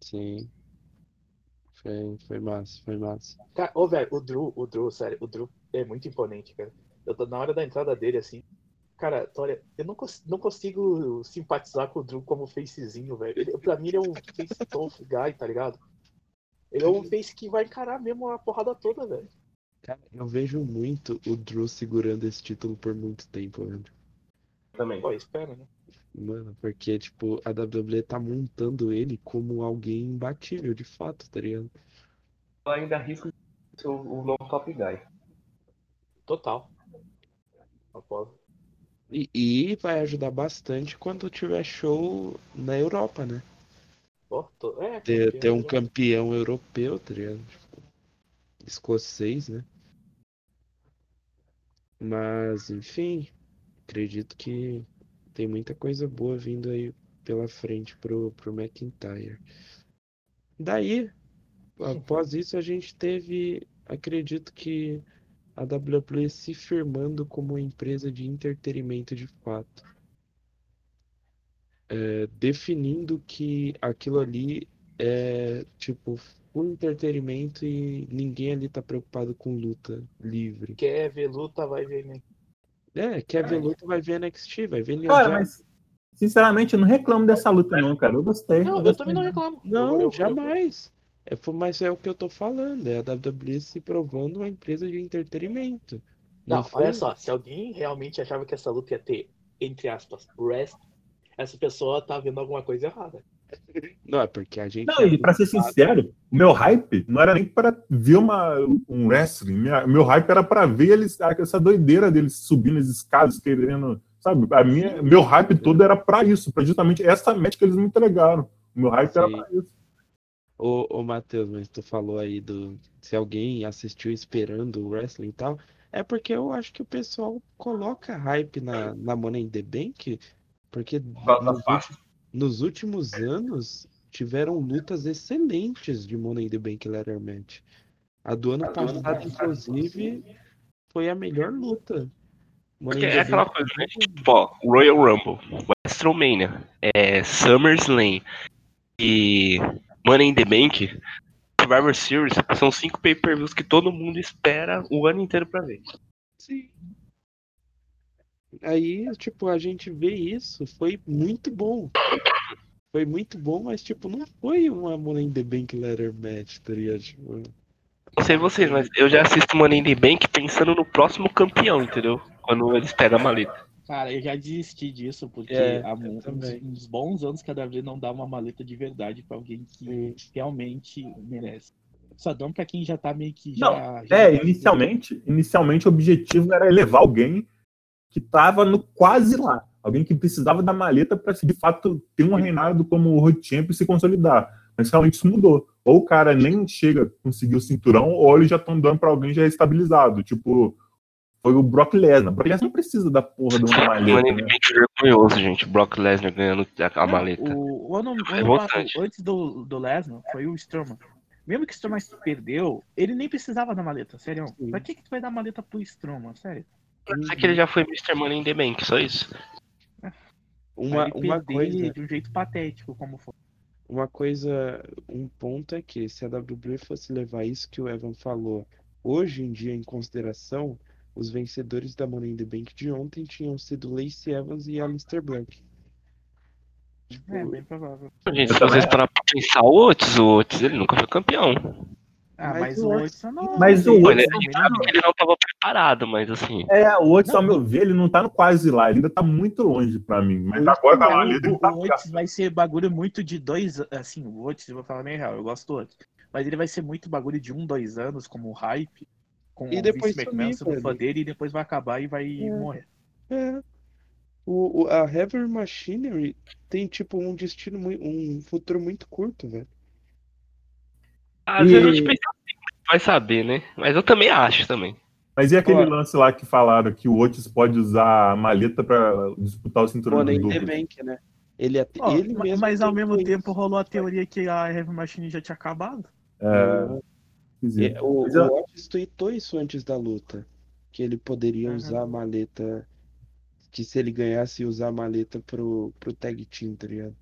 Sim. Foi, foi massa, foi massa. Cara, ô, velho, o Drew, o Drew, sério, o Drew é muito imponente, cara. Eu tô na hora da entrada dele, assim. Cara, olha, eu não, cons- não consigo simpatizar com o Drew como facezinho, velho. Ele, pra mim, ele é um face tough guy, tá ligado? Ele é um face que vai encarar mesmo a porrada toda, velho. Cara, eu vejo muito o Drew segurando esse título por muito tempo, velho. Também. Pô, espera, né? Mano, porque, tipo, a WWE tá montando ele como alguém imbatível, de fato, tá ligado? Eu ainda arrisco de ser o, novo top guy. Total. Apolo. E, e vai ajudar bastante quando tiver show na Europa, né? Pô, tô... É, Ter, campeão, ter um né? campeão europeu, tá ligado? Tipo, escocês, né? Mas, enfim, acredito que tem muita coisa boa vindo aí pela frente pro, pro McIntyre. Daí, após isso, a gente teve, acredito que a WWE se firmando como uma empresa de entretenimento de fato. É, definindo que aquilo ali é tipo full entretenimento e ninguém ali tá preocupado com luta livre. Quer ver luta, vai ver, né? É, quer ver luta, vai ver NXT, vai ver New Cara, Japan. mas sinceramente eu não reclamo dessa luta, não, cara. Eu gostei. Não, eu gostei. também não reclamo. Não, Eu- eu- jamais. É, mas é o que eu tô falando, é a WWE se provando uma empresa de entretenimento. Não, foi- olha só, se alguém realmente achava que essa luta ia ter, entre aspas, rest, essa pessoa tá vendo alguma coisa errada. Não, é porque a gente. Não, e pra ser sincero, o meu hype não era nem para ver uma, um wrestling. Minha- meu hype era para ver eles, essa doideira deles subindo as escadas, querendo. Sabe? A minha, meu hype todo era para isso, para justamente essa match que eles me entregaram. O meu hype era Sim. para isso. Ô, ô Matheus, mas tu falou aí do. Se alguém assistiu esperando o wrestling e tal. É porque eu acho que o pessoal coloca hype na, na Money in the Bank. Porque nos, ulti- nos últimos anos tiveram lutas excelentes de Money in the Bank Ladder Match. A do ano passado, inclusive, foi a melhor luta. Money Porque é aquela Bank- coisa, né? Tipo, ó, Royal Rumble, WrestleMania, é, SummerSlam e Money in the Bank, Survivor Series, são cinco pay-per-views que todo mundo espera o ano inteiro pra ver. Sim. Aí, tipo, a gente vê isso, foi muito bom. Foi muito bom, mas, tipo, não foi uma Money in the Bank Ladder Match, tá ligado? Tipo, Não sei vocês, mas eu já assisto Money in the Bank pensando no próximo campeão, entendeu? Quando eles pegam a maleta. Cara, eu já desisti disso, porque É, há uns, uns bons anos que a WWE não dá uma maleta de verdade pra alguém que realmente merece. Só dão pra quem já tá meio que já. Não, já É, inicialmente, inicialmente o objetivo era elevar alguém que tava no quase lá. Alguém que precisava da maleta para de fato ter um reinado como o World Champion e se consolidar. Mas realmente isso mudou. Ou o cara nem chega a conseguir o cinturão, ou eles já estão dando para alguém já estabilizado. Tipo, foi o Brock Lesnar. O Brock Lesnar não precisa da porra de uma maleta. The Né? Vergonhoso, gente. Brock Lesnar ganhando a, a maleta. O, o ano, o ano antes do, do Lesnar foi o Strowman. Mesmo que o Strowman perdeu, ele nem precisava da maleta, sério. Sim. Pra que, que tu vai dar maleta pro Strowman, sério? É que ele já foi Mr. Money in the Bank, só isso. Uma, uma coisa, de um jeito patético, como foi. uma coisa, um ponto é que se a WWE fosse levar isso que o Evan falou hoje em dia em consideração, os vencedores da Money in the Bank de ontem tinham sido Lacey Evans e Aleister Black. Tipo, É, bem provável. Gente, se vocês também parar pra pensar, o Otis, o Otis, ele nunca foi campeão. Ah, Mas mas, o Otis não. Mas o ele- Orton- ele Ele não- sabe que ele não tava preparado, mas assim. É, o Otis, Não, ao meu ver, ele não tá no quase lá. Ele ainda tá muito longe pra mim. Mas agora com a maleta ele o, tá o Otis vai ser bagulho muito de dois. Assim, o Otis, eu vou falar meio real, eu gosto do Otis. Mas ele vai ser muito bagulho de um, dois anos, como hype. Com E o depois Vince McMahon sendo fã dele e depois vai acabar e vai É. morrer. É. O, o- a Heavy Machinery tem, tipo, um destino, um futuro muito curto, velho. Às E- vezes a gente pensa assim, vai saber, né? Mas eu também acho também. Mas e aquele Ó. lance lá que falaram que o Otis pode usar a maleta pra disputar o cinturão Money do duplo? Bank, né? Ele, até- Ó, ele ma- mesmo mas ao mesmo tempo rolou a teoria que a Heavy Machine já tinha acabado. É, esquisito. É, o, Mas o Otis tweetou isso antes da luta. Que ele poderia Uhum. usar a maleta. Que se ele ganhasse, ia usar a maleta pro, pro tag team, tá ligado?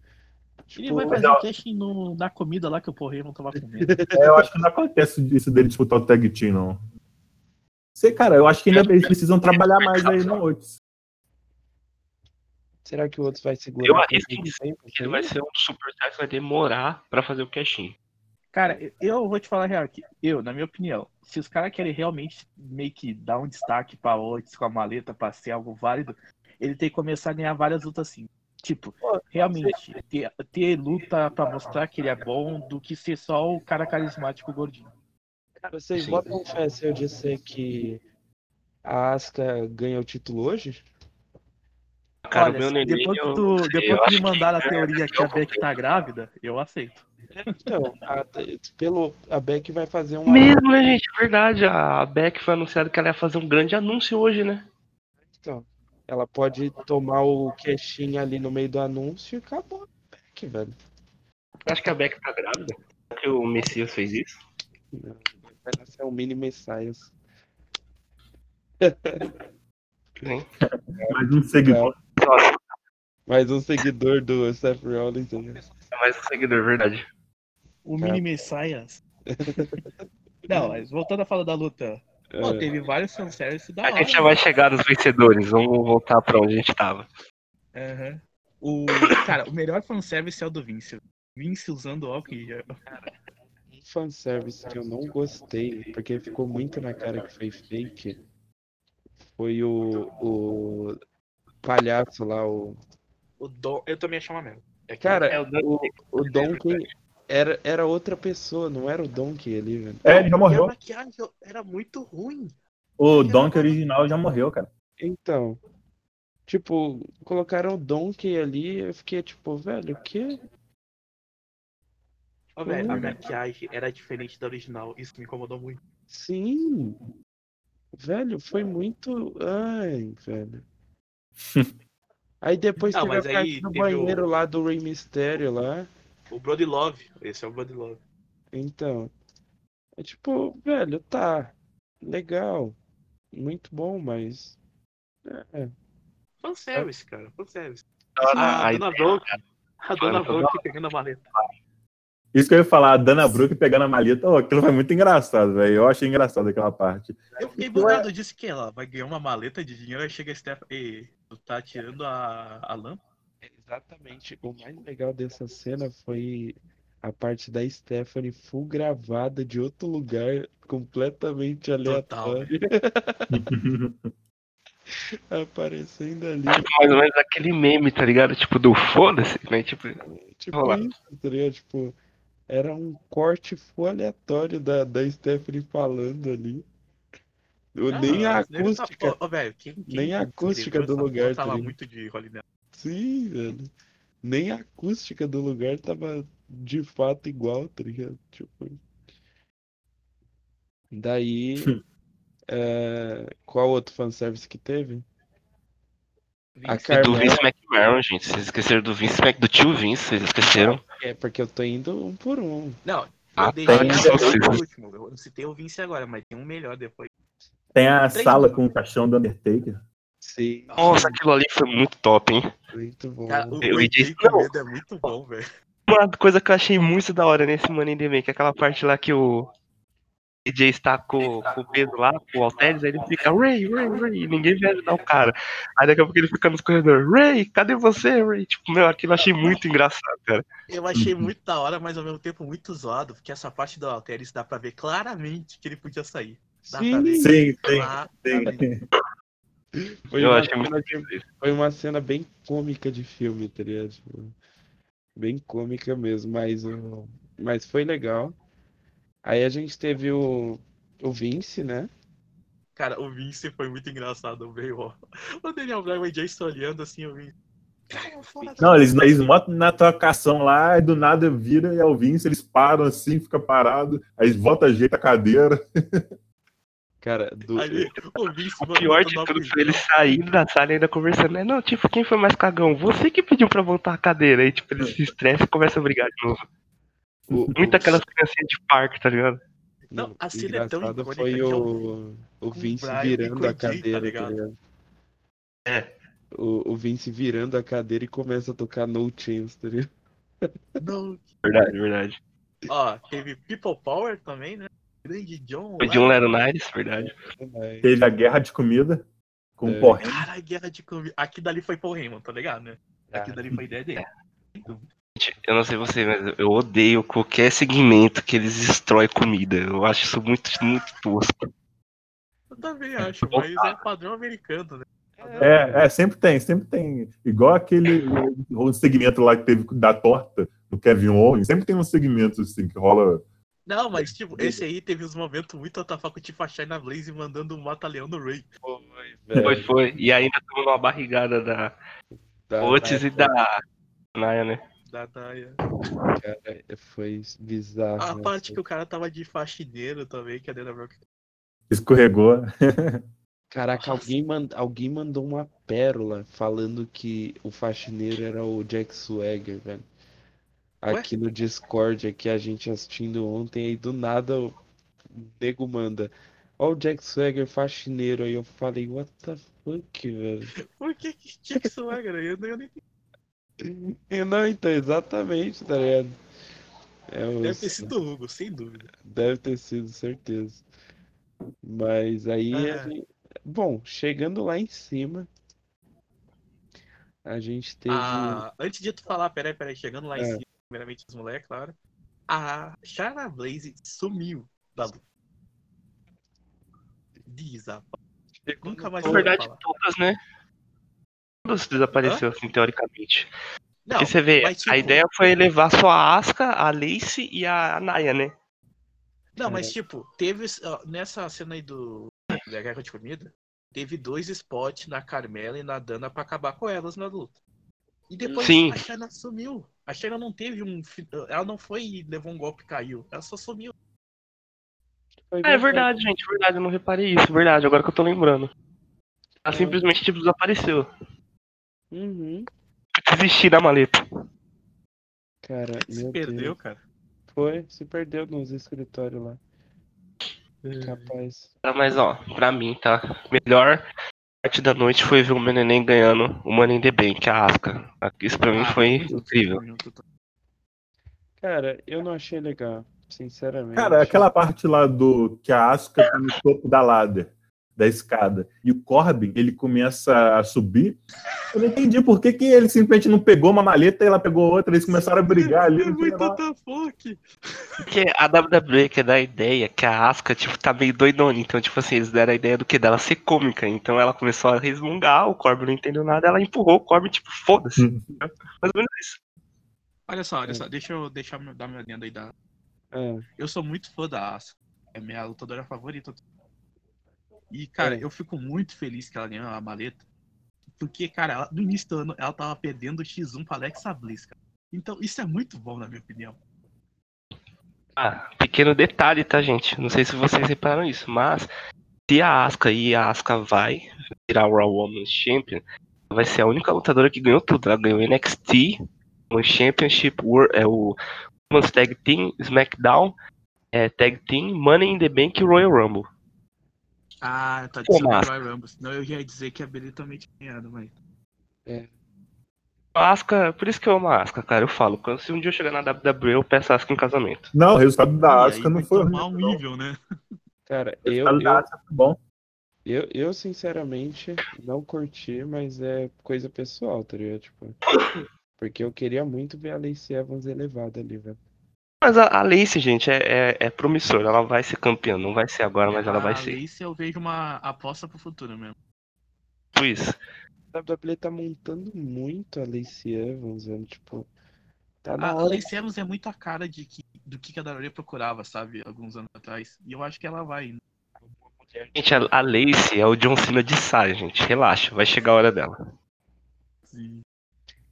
Ele Tipo, vai fazer o casting no, na comida lá que o Porreiro não tava comendo. É, eu acho que não acontece isso dele disputar o tag team, não. Sei, cara, eu acho que ainda eles precisam trabalhar mais aí no Otis. será que o Otis vai segurar Eu arrisco tempo? Ele vai ser um dos superstars que vai demorar pra fazer o cashin. Cara, eu- eu vou te falar a real aqui. Eu, na minha opinião, se os caras querem realmente meio que dar um destaque pra Otis com a maleta pra ser algo válido, ele tem que começar a ganhar várias lutas assim. Tipo, realmente, ter, ter luta pra mostrar que ele é bom do que ser só o cara carismático gordinho. Cara, vocês Sim. botam fé se eu disser que a Asuka ganha o título hoje? Cara, Olha, o meu neném, depois que eu tu, sei, depois eu que me mandaram a que- teoria que a eu Beck tá grávida, eu aceito. Então, a, pelo, a Beck vai fazer uma. Mesmo, né, gente? Verdade. A Beck foi anunciado que ela ia fazer um grande anúncio hoje, né? Então, ela pode tomar o queixinho ali no meio do anúncio e acabou a Beck, velho. Acho que a Beck tá grávida. Será que o Messias fez isso? Não, vai nascer um mini Messias. Mais um seguidor. Nossa, Mais um seguidor do Seth Rollins. né? é mais um seguidor, verdade. O mini Messias. Não, mas voltando a falar da luta. Pô, É. teve vários fanservice da A hora. gente já vai chegar nos vencedores. Vamos voltar pra onde a gente tava. Aham. O, cara, o melhor fanservice é o do Vince. Vince usando óculos. já- Um fanservice que eu não gostei, porque ficou muito na cara que foi fake, foi o, o palhaço lá, o. O Dom, eu também achei uma merda. É Cara, É, o Donkey o, o Donkey era, era outra pessoa, não era o Donkey ali, velho. É, ele já E a morreu. maquiagem era muito ruim. O Donkey original já morreu, cara. Então, tipo, colocaram o Donkey ali, eu fiquei tipo, velho, o quê? Ó, velho, a Hum. maquiagem era diferente da original. Isso me incomodou muito. Sim. Velho, foi muito. Ai, velho. Aí depois Não, teve a aí parte do teve o- banheiro lá do Rey Mysterio lá. O Brody Love. Esse é o Brody Love. Então, é tipo, velho, tá. Legal. Muito bom, mas. É. Fanservice, cara. Fanservice. Ah, A a Dona Brooke. A Dona Brooke pegando a maleta. Isso que eu ia falar, a Dana Brooke pegando a maleta. Oh, aquilo foi muito engraçado, velho. Eu achei engraçado aquela parte. Eu fiquei Então é- bugado, eu disse que ela vai ganhar uma maleta de dinheiro, aí chega a Steph e tu tá tirando a, a lâmpada. Exatamente. O mais legal dessa cena foi a parte da Stephanie full gravada de outro lugar, completamente aleatório, aparecendo ali. Mais ou menos aquele meme, tá ligado? Tipo, do foda-se, né? Tipo, Tipo Rolar. isso, tá ligado? Tipo, era um corte full aleatório da, da Stephanie falando ali. Nem a acústica. Quem, quem nem a acústica do lugar, porra tá Tava ligado? muito de Rolling Sim, velho. Nem a acústica do lugar tava de fato igual, tá ligado? Tipo. Daí. é, Qual outro fanservice que teve? A e do Carmela. Vince McMahon, gente. Vocês esqueceram do Vince Mac, do tio Vince, vocês esqueceram. É porque eu tô indo um por um. Não, eu Ah, deixei até Sim. o último. Eu citei o Vince agora, mas tem um melhor depois. Tem a Três sala com o caixão do Undertaker. Sim, Nossa, aquilo ali foi muito top, hein? muito bom. Cara, o Eu disse, não. é muito bom, velho. Uma coisa que eu achei muito da hora nesse Money in the Bank, é aquela parte lá que o DJ está com, com o Pedro lá, com o Alteres, aí ele fica Ray, Ray, Ray, e ninguém vai ajudar o cara. Aí daqui a pouco ele fica nos corredores, Ray, cadê você, Ray? Tipo, meu, aquilo eu achei muito engraçado, cara. Eu achei muito da hora, mas ao mesmo tempo muito zoado, porque essa parte do Alteris dá pra ver claramente que ele podia sair. Dá pra ver Sim, Sim, sim, sim. Foi Eu uma, achei muito cena que- foi uma cena bem cômica de filme, tá ligado? Tipo, bem cômica mesmo, mas, mas foi legal. Aí a gente teve o, o Vince, né? Cara, o Vince foi muito engraçado, velho. ó. O Daniel Bryan e o se olhando assim, o Vince. Foda. Não, eles, eles botam na trocação lá, e do nada vira e é o Vince, eles param assim, fica parado, aí eles voltam, ajeita a cadeira. Cara, do, Ali, o O pior de tudo foi ele saindo da sala e ainda conversando, né? Não, tipo, quem foi mais cagão? Você que pediu pra voltar a cadeira. Aí, tipo, ele se estressa e começa a brigar de novo. o, Muito aquelas criancinhas de parque, tá ligado? Não, a o cena é tão icônica foi é o, o o Vince Brian virando o a tá cadeira, tá ligado? ligado? É. O, o Vince virando a cadeira e começa a tocar No Chance, tá ligado? Não. Verdade, verdade. Ó, teve People Power também, né? Grande John. De um Lero Niles, verdade. Mas- Teve a guerra de comida com É. o porquinho. Cara, guerra de comida. Aqui dali foi Paul Heyman, tá ligado, né? Aqui dali foi ideia dele. Gente, Eu não sei você, mas eu odeio qualquer segmento que eles destroem comida. Eu acho isso muito, muito tosco. Eu também acho, mas é padrão americano, né? É, é, sempre tem, sempre tem. Igual aquele o segmento lá que teve da torta do Kevin Owens, sempre tem uns segmentos assim que rola. Não, mas tipo, esse aí teve uns momentos muito WTF com o Tifa China Blaze mandando um mata-leão no Ray. Foi, velho. Foi, foi. E ainda estamos numa barrigada da Da- Otis e da Naya, né? Da Naya. Cara, foi bizarro. A parte que o cara tava de faxineiro também, que a Dana Brooke. Escorregou. Caraca, Nossa. alguém, mand... alguém mandou uma pérola falando que o faxineiro era o Jack Swagger, velho. Ué? Aqui no Discord, aqui a gente assistindo ontem, aí do nada o nego manda. Ó o Jack Swagger faxineiro. Aí eu falei, what the fuck, velho? Por que que que soar, cara? Eu, eu nem E Não, então, exatamente, tá ligado? É Deve ter sido o Hugo, sem dúvida. Deve ter sido, certeza. Mas aí, Ah. a gente- bom, chegando lá em cima, a gente teve. Ah, antes de tu falar, peraí, peraí, chegando lá em É. cima, primeiramente os moleques, claro. A Shana Blaze sumiu da luta. Desapa. chegou nunca mais Na verdade, falar. todas, né? Todas desapareceu, assim, teoricamente. Não, Porque você vê, mas, tipo, a ideia foi levar só a Asuka, a Lacey e a Naya, né? Não, mas tipo, teve ó, nessa cena aí do da guerra de comida, teve dois spots na Carmela e na Dana pra acabar com elas na luta. E depois Sim. a Shayna sumiu. A Shayna não teve um. Ela não foi e levou um golpe e caiu. Ela só sumiu. É verdade, gente, verdade, eu não reparei isso, verdade, agora que eu tô lembrando. Ela É. simplesmente, tipo, desapareceu. Uhum. Desistir da maleta. Cara, Se perdeu, Deus. cara. Foi, se perdeu nos escritórios lá. É. Capaz. Tá, Mas, ó, pra mim, tá? Melhor parte da noite foi ver o Meneném ganhando o Money in the Bank, a Asuka. Isso pra mim foi incrível. Cara, eu não achei legal, sinceramente. Cara, aquela parte lá do que a Asuka tá no topo da ladder. Da escada e o Corbin ele começa a subir, eu não entendi por que, que ele simplesmente não pegou uma maleta e ela pegou outra, eles começaram a brigar ali. É no muito. Porque a WWE quer dar a ideia que a Asuka, tipo, tá meio doidona. Então, tipo assim, eles deram a ideia do que? Dela ser cômica. Então ela começou a resmungar, o Corbin não entendeu nada, ela empurrou o Corbin, tipo, foda-se. Hum. Mais ou menos isso. Olha só, olha só, deixa eu deixar meu- dar minha adenda aí da. É, Eu sou muito fã da Asuka. É minha lutadora favorita. E, cara, É. eu fico muito feliz que ela ganhou a maleta. Porque, cara, ela- no início do ano ela tava perdendo o X1 pra Alexa Bliss, cara. Então, isso é muito bom, na minha opinião. Ah, pequeno detalhe, tá, gente? Não sei se vocês repararam isso, mas se a Asuka e a Asuka vai virar o Raw Women's Champion, vai ser a única lutadora que ganhou tudo. Ela ganhou NXT, o Championship, Wor- é o Women's Tag Team, SmackDown, é, Tag Team, Money in the Bank e Royal Rumble. Ah, tá massa. Royal Rumble. Senão eu ia dizer que a Billy também tinha ganhado, mas. A Asuka, por isso que eu amo a Asuka, cara. Eu falo, quando, se um dia eu chegar na WWE, eu peço a Asuka em casamento. Não, o resultado da Asuka não foi tomar ruim. um nível, né? cara, O eu, resultado da eu, bom. eu, eu sinceramente não curti, mas é coisa pessoal, tá ligado? Tipo, porque eu queria muito ver a Lacey Evans elevada ali, velho. Mas a, a Lacey, gente, é, é, é promissora. Ela vai ser campeã. Não vai ser agora, mas ela vai a ser. Lacey eu vejo uma aposta pro futuro mesmo. Tipo isso. A WWE tá montando muito a Lacey Evans, velho. Tipo, tá na A hora. Lacey Evans é muito a cara de que, do que a WWE procurava, sabe? Alguns anos atrás. E eu acho que ela vai. Gente, a, a Lacey é o John Cena de saia, gente. Relaxa, vai chegar a hora dela.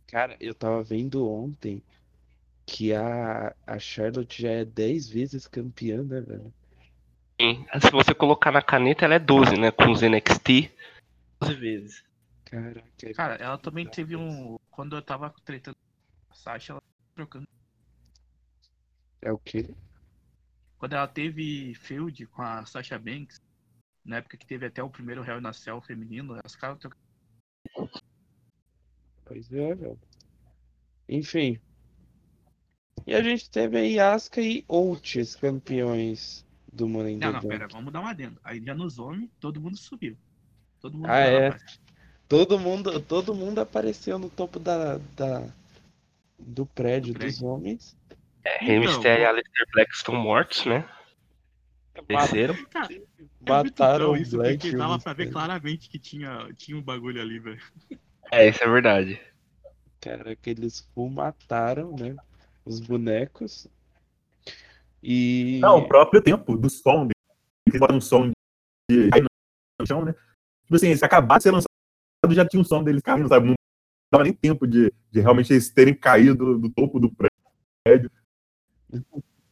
Cara, eu tava vendo ontem que a, a Charlotte já é 10 vezes campeã, né, velho? Sim. Se você colocar na caneta, ela é 12, né? Com os NXT, 12 vezes. Caraca. Cara, ela também teve um. Quando eu tava tretando com a Sasha, ela trocando. É o quê? Quando ela teve feud com a Sasha Banks, na época que teve até o primeiro Hell na Cell feminino, elas ficaram trocando. Pois é, velho. Enfim. E a gente teve aí Asuka e Otis campeões do Money in the Não, não, Bank. pera, vamos dar uma adendo. Aí já nos homens, todo mundo subiu. Todo mundo Ah, é? Todo mundo, todo mundo apareceu no topo da, da do prédio Do dos homens. É, Rey Então, e. Aleister Black estão mortos, né? Desceram. Cara, é Mataram muito o isso, Black. porque dava pra ver claramente que tinha, tinha um bagulho ali, velho. É, isso é verdade. Cara, que eles mataram, né? Os bonecos. E. Não, o próprio tempo do som. Eles botam um som de cair no chão, né? Tipo assim, se acabar de ser lançado, já tinha um som deles caindo, sabe? Não dava nem tempo de, de realmente eles terem caído do topo do prédio.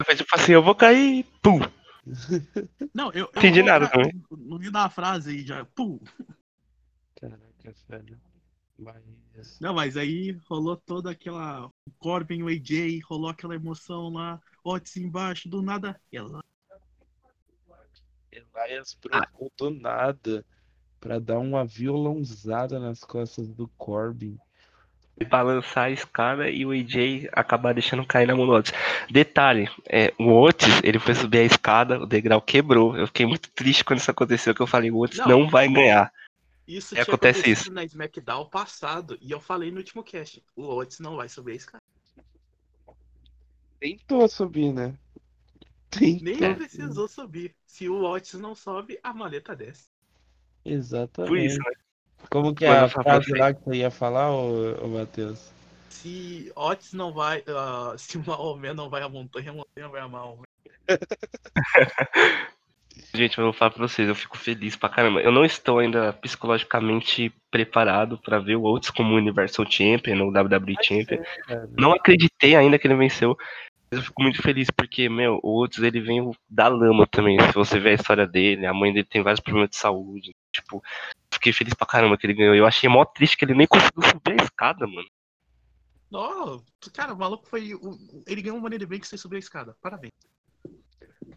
Foi tipo assim, eu vou cair, pum. Não, eu. eu Entendi nada também. No, meio da frase aí já. Pum. Caraca, velho. Mas. Não, mas aí rolou toda aquela. O Corbin, o AJ, rolou aquela emoção lá. Otis embaixo, do nada. Ela. Elias brocou do nada pra dar uma violãozada nas costas do Corbin. balançar a escada e o AJ acabar deixando cair na mão do Otis. Detalhe, é, o Otis, ele foi subir a escada, o degrau quebrou. Eu fiquei muito triste quando isso aconteceu, que eu falei, o Otis Não. não, vai ganhar. Isso É, tinha acontece isso. na SmackDown passado. E eu falei no último cast. O Otis não vai subir esse cara. Tentou subir, né? Tentou. Nem precisou subir. Se o Otis não sobe, a maleta desce. Exatamente. Por isso, né? Como que é a frase lá que você ia falar, ô, ô Matheus? Se Otis não vai. ah, se o Maomé não vai à montanha, a montanha vai a Maomé. Gente, eu vou falar pra vocês, eu fico feliz pra caramba. Eu não estou ainda psicologicamente preparado pra ver o Otis como Universal Champion ou WWE Champion. Cara, Não acreditei ainda que ele venceu. Mas eu fico muito feliz porque, meu, o Otis ele vem da lama também. Se você ver a história dele, a mãe dele tem vários problemas de saúde. Tipo, fiquei feliz pra caramba que ele ganhou. Eu achei mó triste que ele nem conseguiu subir a escada, mano. Não, cara, o maluco foi. Ele ganhou um Money the Bank sem subir a escada. Parabéns.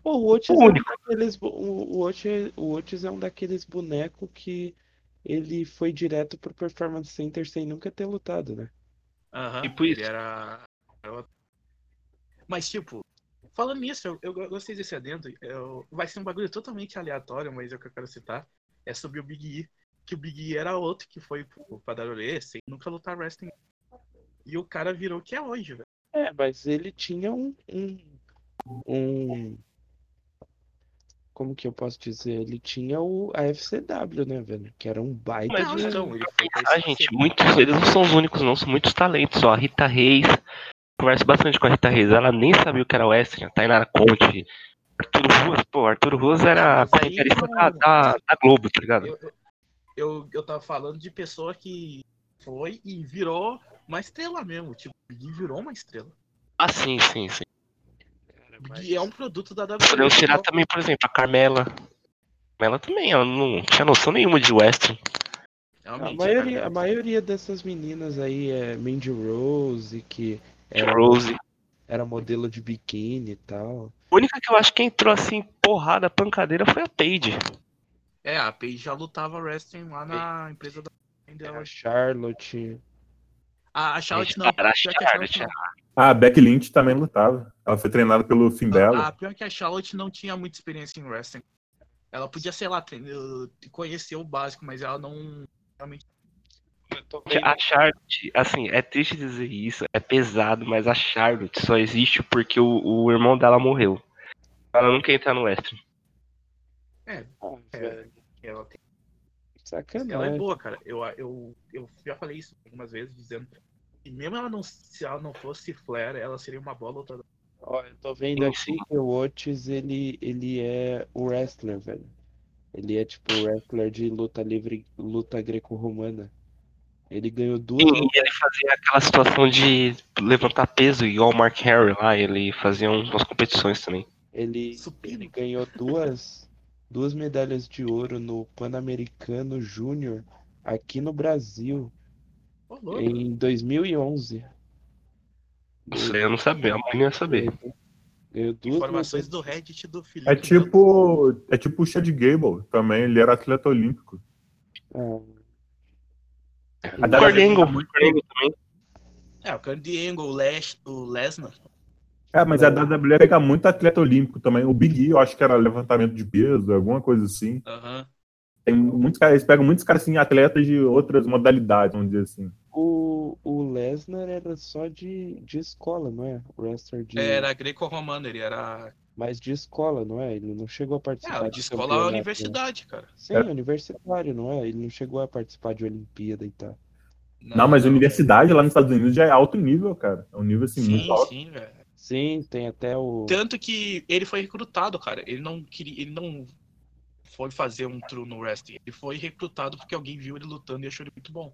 Pô, o Otis, O é um único. daqueles, o, Otis, o Otis é um daqueles bonecos que ele foi direto pro Performance Center sem nunca ter lutado, né? Aham. Tipo ele isso. era. Mas, tipo, falando nisso, eu, eu gostei desse adendo. Eu... Vai ser um bagulho totalmente aleatório, mas é o que eu quero citar. é sobre o Big E. Que o Big E era outro que foi pro WWE sem nunca lutar wrestling. E o cara virou o que é hoje, velho. É, mas ele tinha um, um, um- Como que eu posso dizer? Ele tinha o a FCW, né, velho? Que era um baita Mas de... então, ele foi Ah, gente, muitos, eles não são os únicos, não, são muitos talentos, ó. A Rita Reis, converso bastante com a Rita Reis, ela nem sabia o que era wrestling, a Tainara Conte, Arthur Ruas, pô, Arthur Ruas era comentarista não- da, da, da Globo, tá ligado? Eu, eu, eu, tava falando de pessoa que foi e virou uma estrela mesmo. Tipo, o Big E virou uma estrela. Ah, sim, sim, sim. O Big E é um produto da WWE. Podemos tirar então, também, por exemplo, a Carmela. Carmela também, ela não tinha noção nenhuma de wrestling. A realmente, maioria, cara. a maioria dessas meninas aí é Mandy Rose, que era, Rose. era modelo de biquíni e tal. A única que eu acho que entrou assim, porrada, pancadeira, foi a Paige. É, a Paige já lutava wrestling lá na empresa da A dela. Charlotte. A, a Charlotte não. Era a a Charlotte, Ah, a Becky Lynch também lutava. Ela foi treinada pelo Finn não. Bella. A pior que a Charlotte não tinha muita experiência em wrestling. Ela podia, sei lá, conhecer o básico, mas ela não realmente. A Charlotte, assim, é triste dizer isso, é pesado, mas a Charlotte só existe porque o, o irmão dela morreu. Ela não quer entrar no wrestling. Ah, É, velho, ela, tem- sacanagem. ela é boa, cara. Eu, eu, eu já falei isso algumas vezes, dizendo que mesmo ela não, se ela não fosse Flair, ela seria uma boa lutadora. Ó, eu tô vendo aqui que o Otis, ele, ele é o wrestler, velho. Ele é tipo o wrestler de luta livre, luta greco-romana. Ele ganhou duas. Sim, e ele fazia aquela situação de levantar peso, igual o Mark Henry lá, ele fazia um, umas competições também. Ele, ele ganhou duas, duas medalhas de ouro no Pan-Americano Júnior aqui no Brasil louco. em 2011. Isso aí eu não sabia, a mãe não ia saber. Ganhou duas Informações medalhas. do Reddit do Felipe. É tipo, é tipo o Chad Gable também, ele era atleta olímpico. Ah, A O muito- o Cordengo também. É, o Candy Angle, o, Les, o Lesnar. É, mas a WWE pega muito atleta olímpico também. O Big E, eu acho que era levantamento de peso, alguma coisa assim. Aham. Tem muitos caras, eles pegam muitos caras assim, atletas de outras modalidades, vamos dizer assim. o, o Lesnar era só de, de escola, não é? O wrestler de. Era greco-romano, ele era. Mas de escola, não é? Ele não chegou a participar É, de escola campeonato, né? universidade, cara. Sim, É. universitário, não é? Ele não chegou a participar de Olimpíada e tal. Não, mas a universidade lá nos Estados Unidos já é alto nível, cara. É um nível assim Sim, muito alto. sim, velho. Sim, tem até o. Tanto que ele foi recrutado, cara. Ele não queria. Ele não foi fazer um true no wrestling. Ele foi recrutado porque alguém viu ele lutando e achou ele muito bom.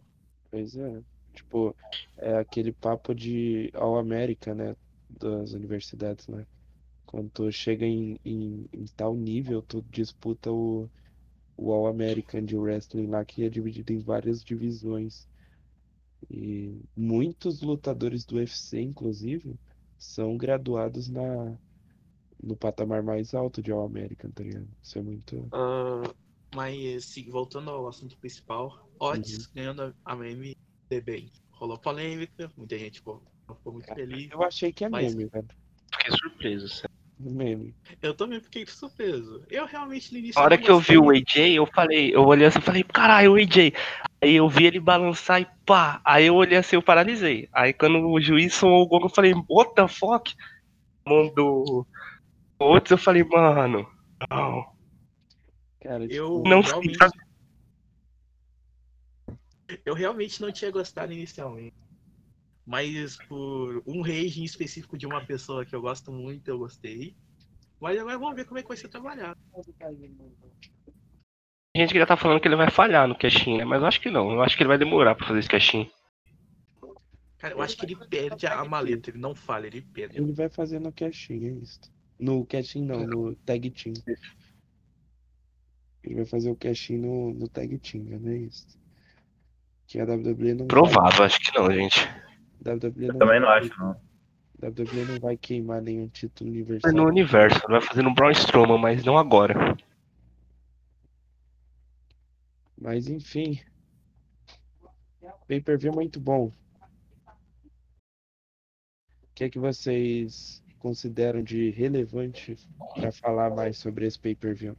Pois é. Tipo, é aquele papo de All America, né? Das universidades, né? Quando tu chega em, em, em tal nível, tu disputa o, o All American de wrestling lá, que é dividido em várias divisões. E muitos lutadores do UFC, inclusive, são graduados na, no patamar mais alto de All American, tá ligado? Isso é muito. Ah, mas, sim, voltando ao assunto principal, Otis ganhando a MDB. Rolou polêmica, muita gente ficou, ficou muito feliz. Eu achei que é Mas- meme, velho. Fiquei surpreso. sério. Meme. Eu também fiquei surpreso. Eu realmente no início. Na hora que eu vi o. AJ, eu falei, eu olhei assim e falei, caralho, o AJ. Aí eu vi ele balançar e pá. Aí eu olhei assim, eu paralisei. Aí quando o juiz somou o gol, eu falei, what the fuck? Mandou outros, eu falei, mano, não. Cara, Eu Não realmente. Eu realmente não tinha gostado inicialmente. Mas por um rage em específico de uma pessoa que eu gosto muito, eu gostei. Mas agora vamos ver como é que vai ser trabalhado. Tem gente que já tá falando que ele vai falhar no cashin, né? Mas eu acho que não. Eu acho que ele vai demorar pra fazer esse cashin. Cara, eu acho que ele perde a maleta, ele não falha, ele perde. Ele vai fazer no cashin, é isso. No cashin não, no tag team. Ele vai fazer o cashin no, no tag team, né? É isso. Que a WWE não Provável, acho que não, gente. WWE não Também não vai- acho, não. WWE não vai queimar nenhum título É universal. no universo, vai fazer no Braun Strowman, mas não agora. Mas enfim. Pay-per-view é muito bom. O que é que vocês consideram de relevante para falar mais sobre esse pay-per-view?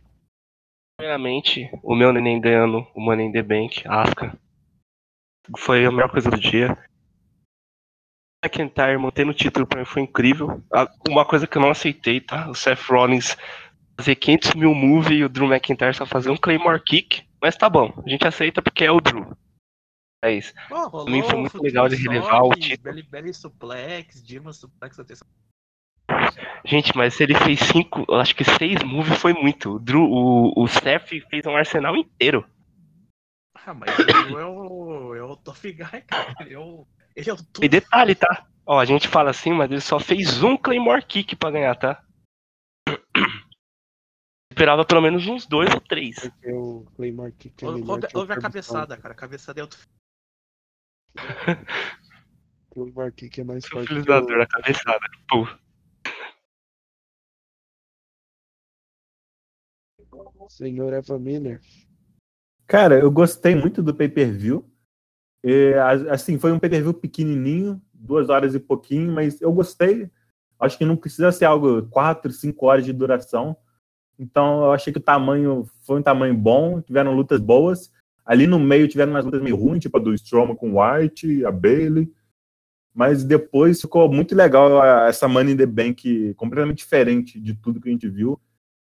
Primeiramente, o meu neném ganhando o Money in the Bank, Asuka. Foi a melhor coisa do dia. McIntyre mantendo o título pra mim foi incrível. Uma coisa que eu não aceitei, tá? O Seth Rollins fazer 500 mil move e o Drew McIntyre só fazer um Claymore Kick. Mas tá bom, a gente aceita porque é o Drew. É isso. Rolou mim foi muito legal de relevar o título. Belly Belly Suplex, Dima Suplex. Gente, mas se ele fez cinco, eu acho que seis moves foi muito. O, Drew, o, o Seth fez um arsenal inteiro. Ah, mas o Drew é o, é o Tough Guy, cara. Ele é o, ele é o tudo. E detalhe, tá? Ó, a gente fala assim, mas ele só fez um Claymore Kick pra ganhar, tá? Esperava pelo menos uns dois ou três. Porque o Claymore Kick é melhor que o ouve a cabeçada, cara. A cabeçada é outro. O Claymore Kick é mais forte que da o... dor, a cabeçada. Pô. Senhor Eva Miller. Cara, eu gostei muito do pay-per-view. E, a- Assim, foi um pay-per-view pequenininho, duas horas e pouquinho, mas eu gostei. Acho que não precisa ser algo quatro, cinco horas de duração. Então, eu achei que o tamanho foi um tamanho bom, tiveram lutas boas. Ali no meio tiveram umas lutas meio ruins, tipo a do Strowman com White, a Bailey. Mas depois ficou muito legal essa Money in the Bank completamente diferente de tudo que a gente viu.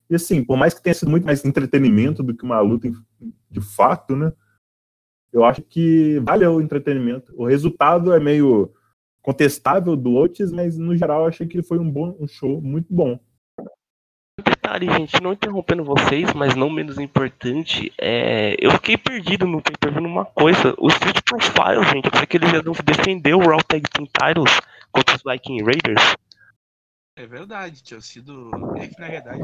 E assim, por mais que tenha sido muito mais entretenimento do que uma luta de fato, né? Eu acho que valeu o entretenimento. O resultado é meio contestável do Otis, mas no geral eu achei que foi um bom um show muito bom. Detalhe, gente, não interrompendo vocês, mas não menos importante, é... eu fiquei perdido no pay-per-view numa coisa. O Street Profile, gente, eu pensei que eles iam defender o Raw Tag Team Titles contra os Viking Raiders. É verdade, tinha sido. É que na verdade.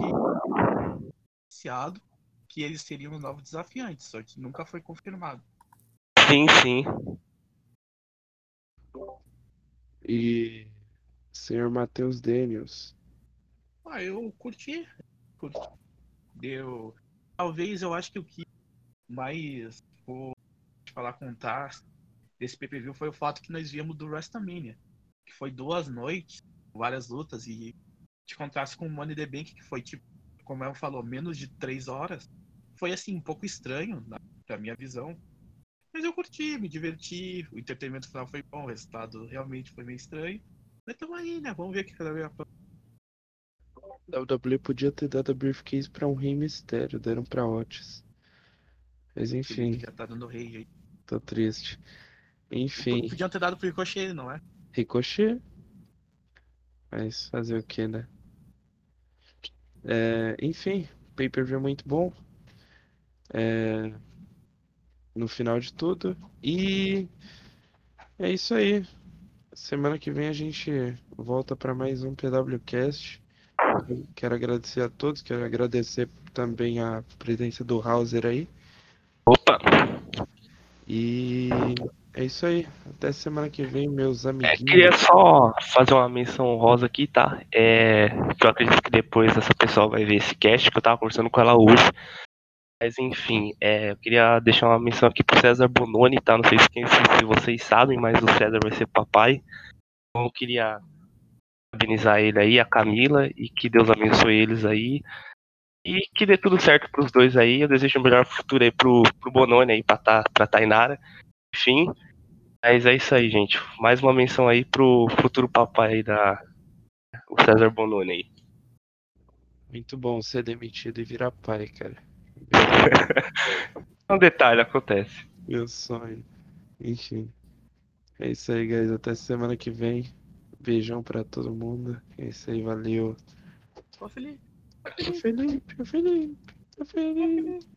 Anunciado que eles seriam os novos desafiantes, só que nunca foi confirmado. Sim, sim. E senhor Matheus Daniels. Ah, eu curti. curti. Deu. Talvez eu acho que o que mais vou falar com o Tars desse PPV foi o fato que nós viemos do WrestleMania. Que foi duas noites, várias lutas, e de contraste com o Money in the Bank, que foi tipo, como ela falou, menos de três horas. Foi assim, um pouco estranho, na, pra minha visão. Mas eu curti, me diverti, o entretenimento final foi bom, o resultado realmente foi meio estranho. Mas tamo aí, né? Vamos ver o que cada vez A WWE podia ter dado a briefcase pra um Rei Mistério, deram pra Otis. Mas enfim, já tá dando rei aí. tô triste. Enfim, Podiam ter dado pro Ricochet, não é? Ricochet. Mas fazer o que, né? É, enfim, pay-per-view muito bom. É, no final de tudo. E é isso aí. Semana que vem a gente volta para mais um PWCast. Quero agradecer a todos, quero agradecer também a presença do Hauser aí. Opa, E é isso aí. Até semana que vem, meus é, amiguinhos. queria só fazer uma menção honrosa aqui, tá? É, que eu acredito que depois essa pessoa vai ver esse cast, que eu tava conversando com ela hoje. Mas enfim, é, eu queria deixar uma menção aqui pro César Bononi, tá? Não sei se, quem- se vocês sabem, mas o César vai ser papai. Então eu queria parabenizar ele aí, a Camila, e que Deus abençoe eles aí. E que dê tudo certo pros dois aí. Eu desejo o melhor futuro aí pro, pro Bononi aí, pra, tá, pra Tainara. Enfim, mas é isso aí, gente. Mais uma menção aí pro futuro papai aí da. O César Bononi aí. Muito bom ser demitido e virar pai, cara. Um detalhe, acontece. Meu sonho. Enfim. É isso aí, guys. Até semana que vem. Beijão pra todo mundo. É isso aí, valeu. Tô feliz. Tô feliz, tô feliz, tô feliz.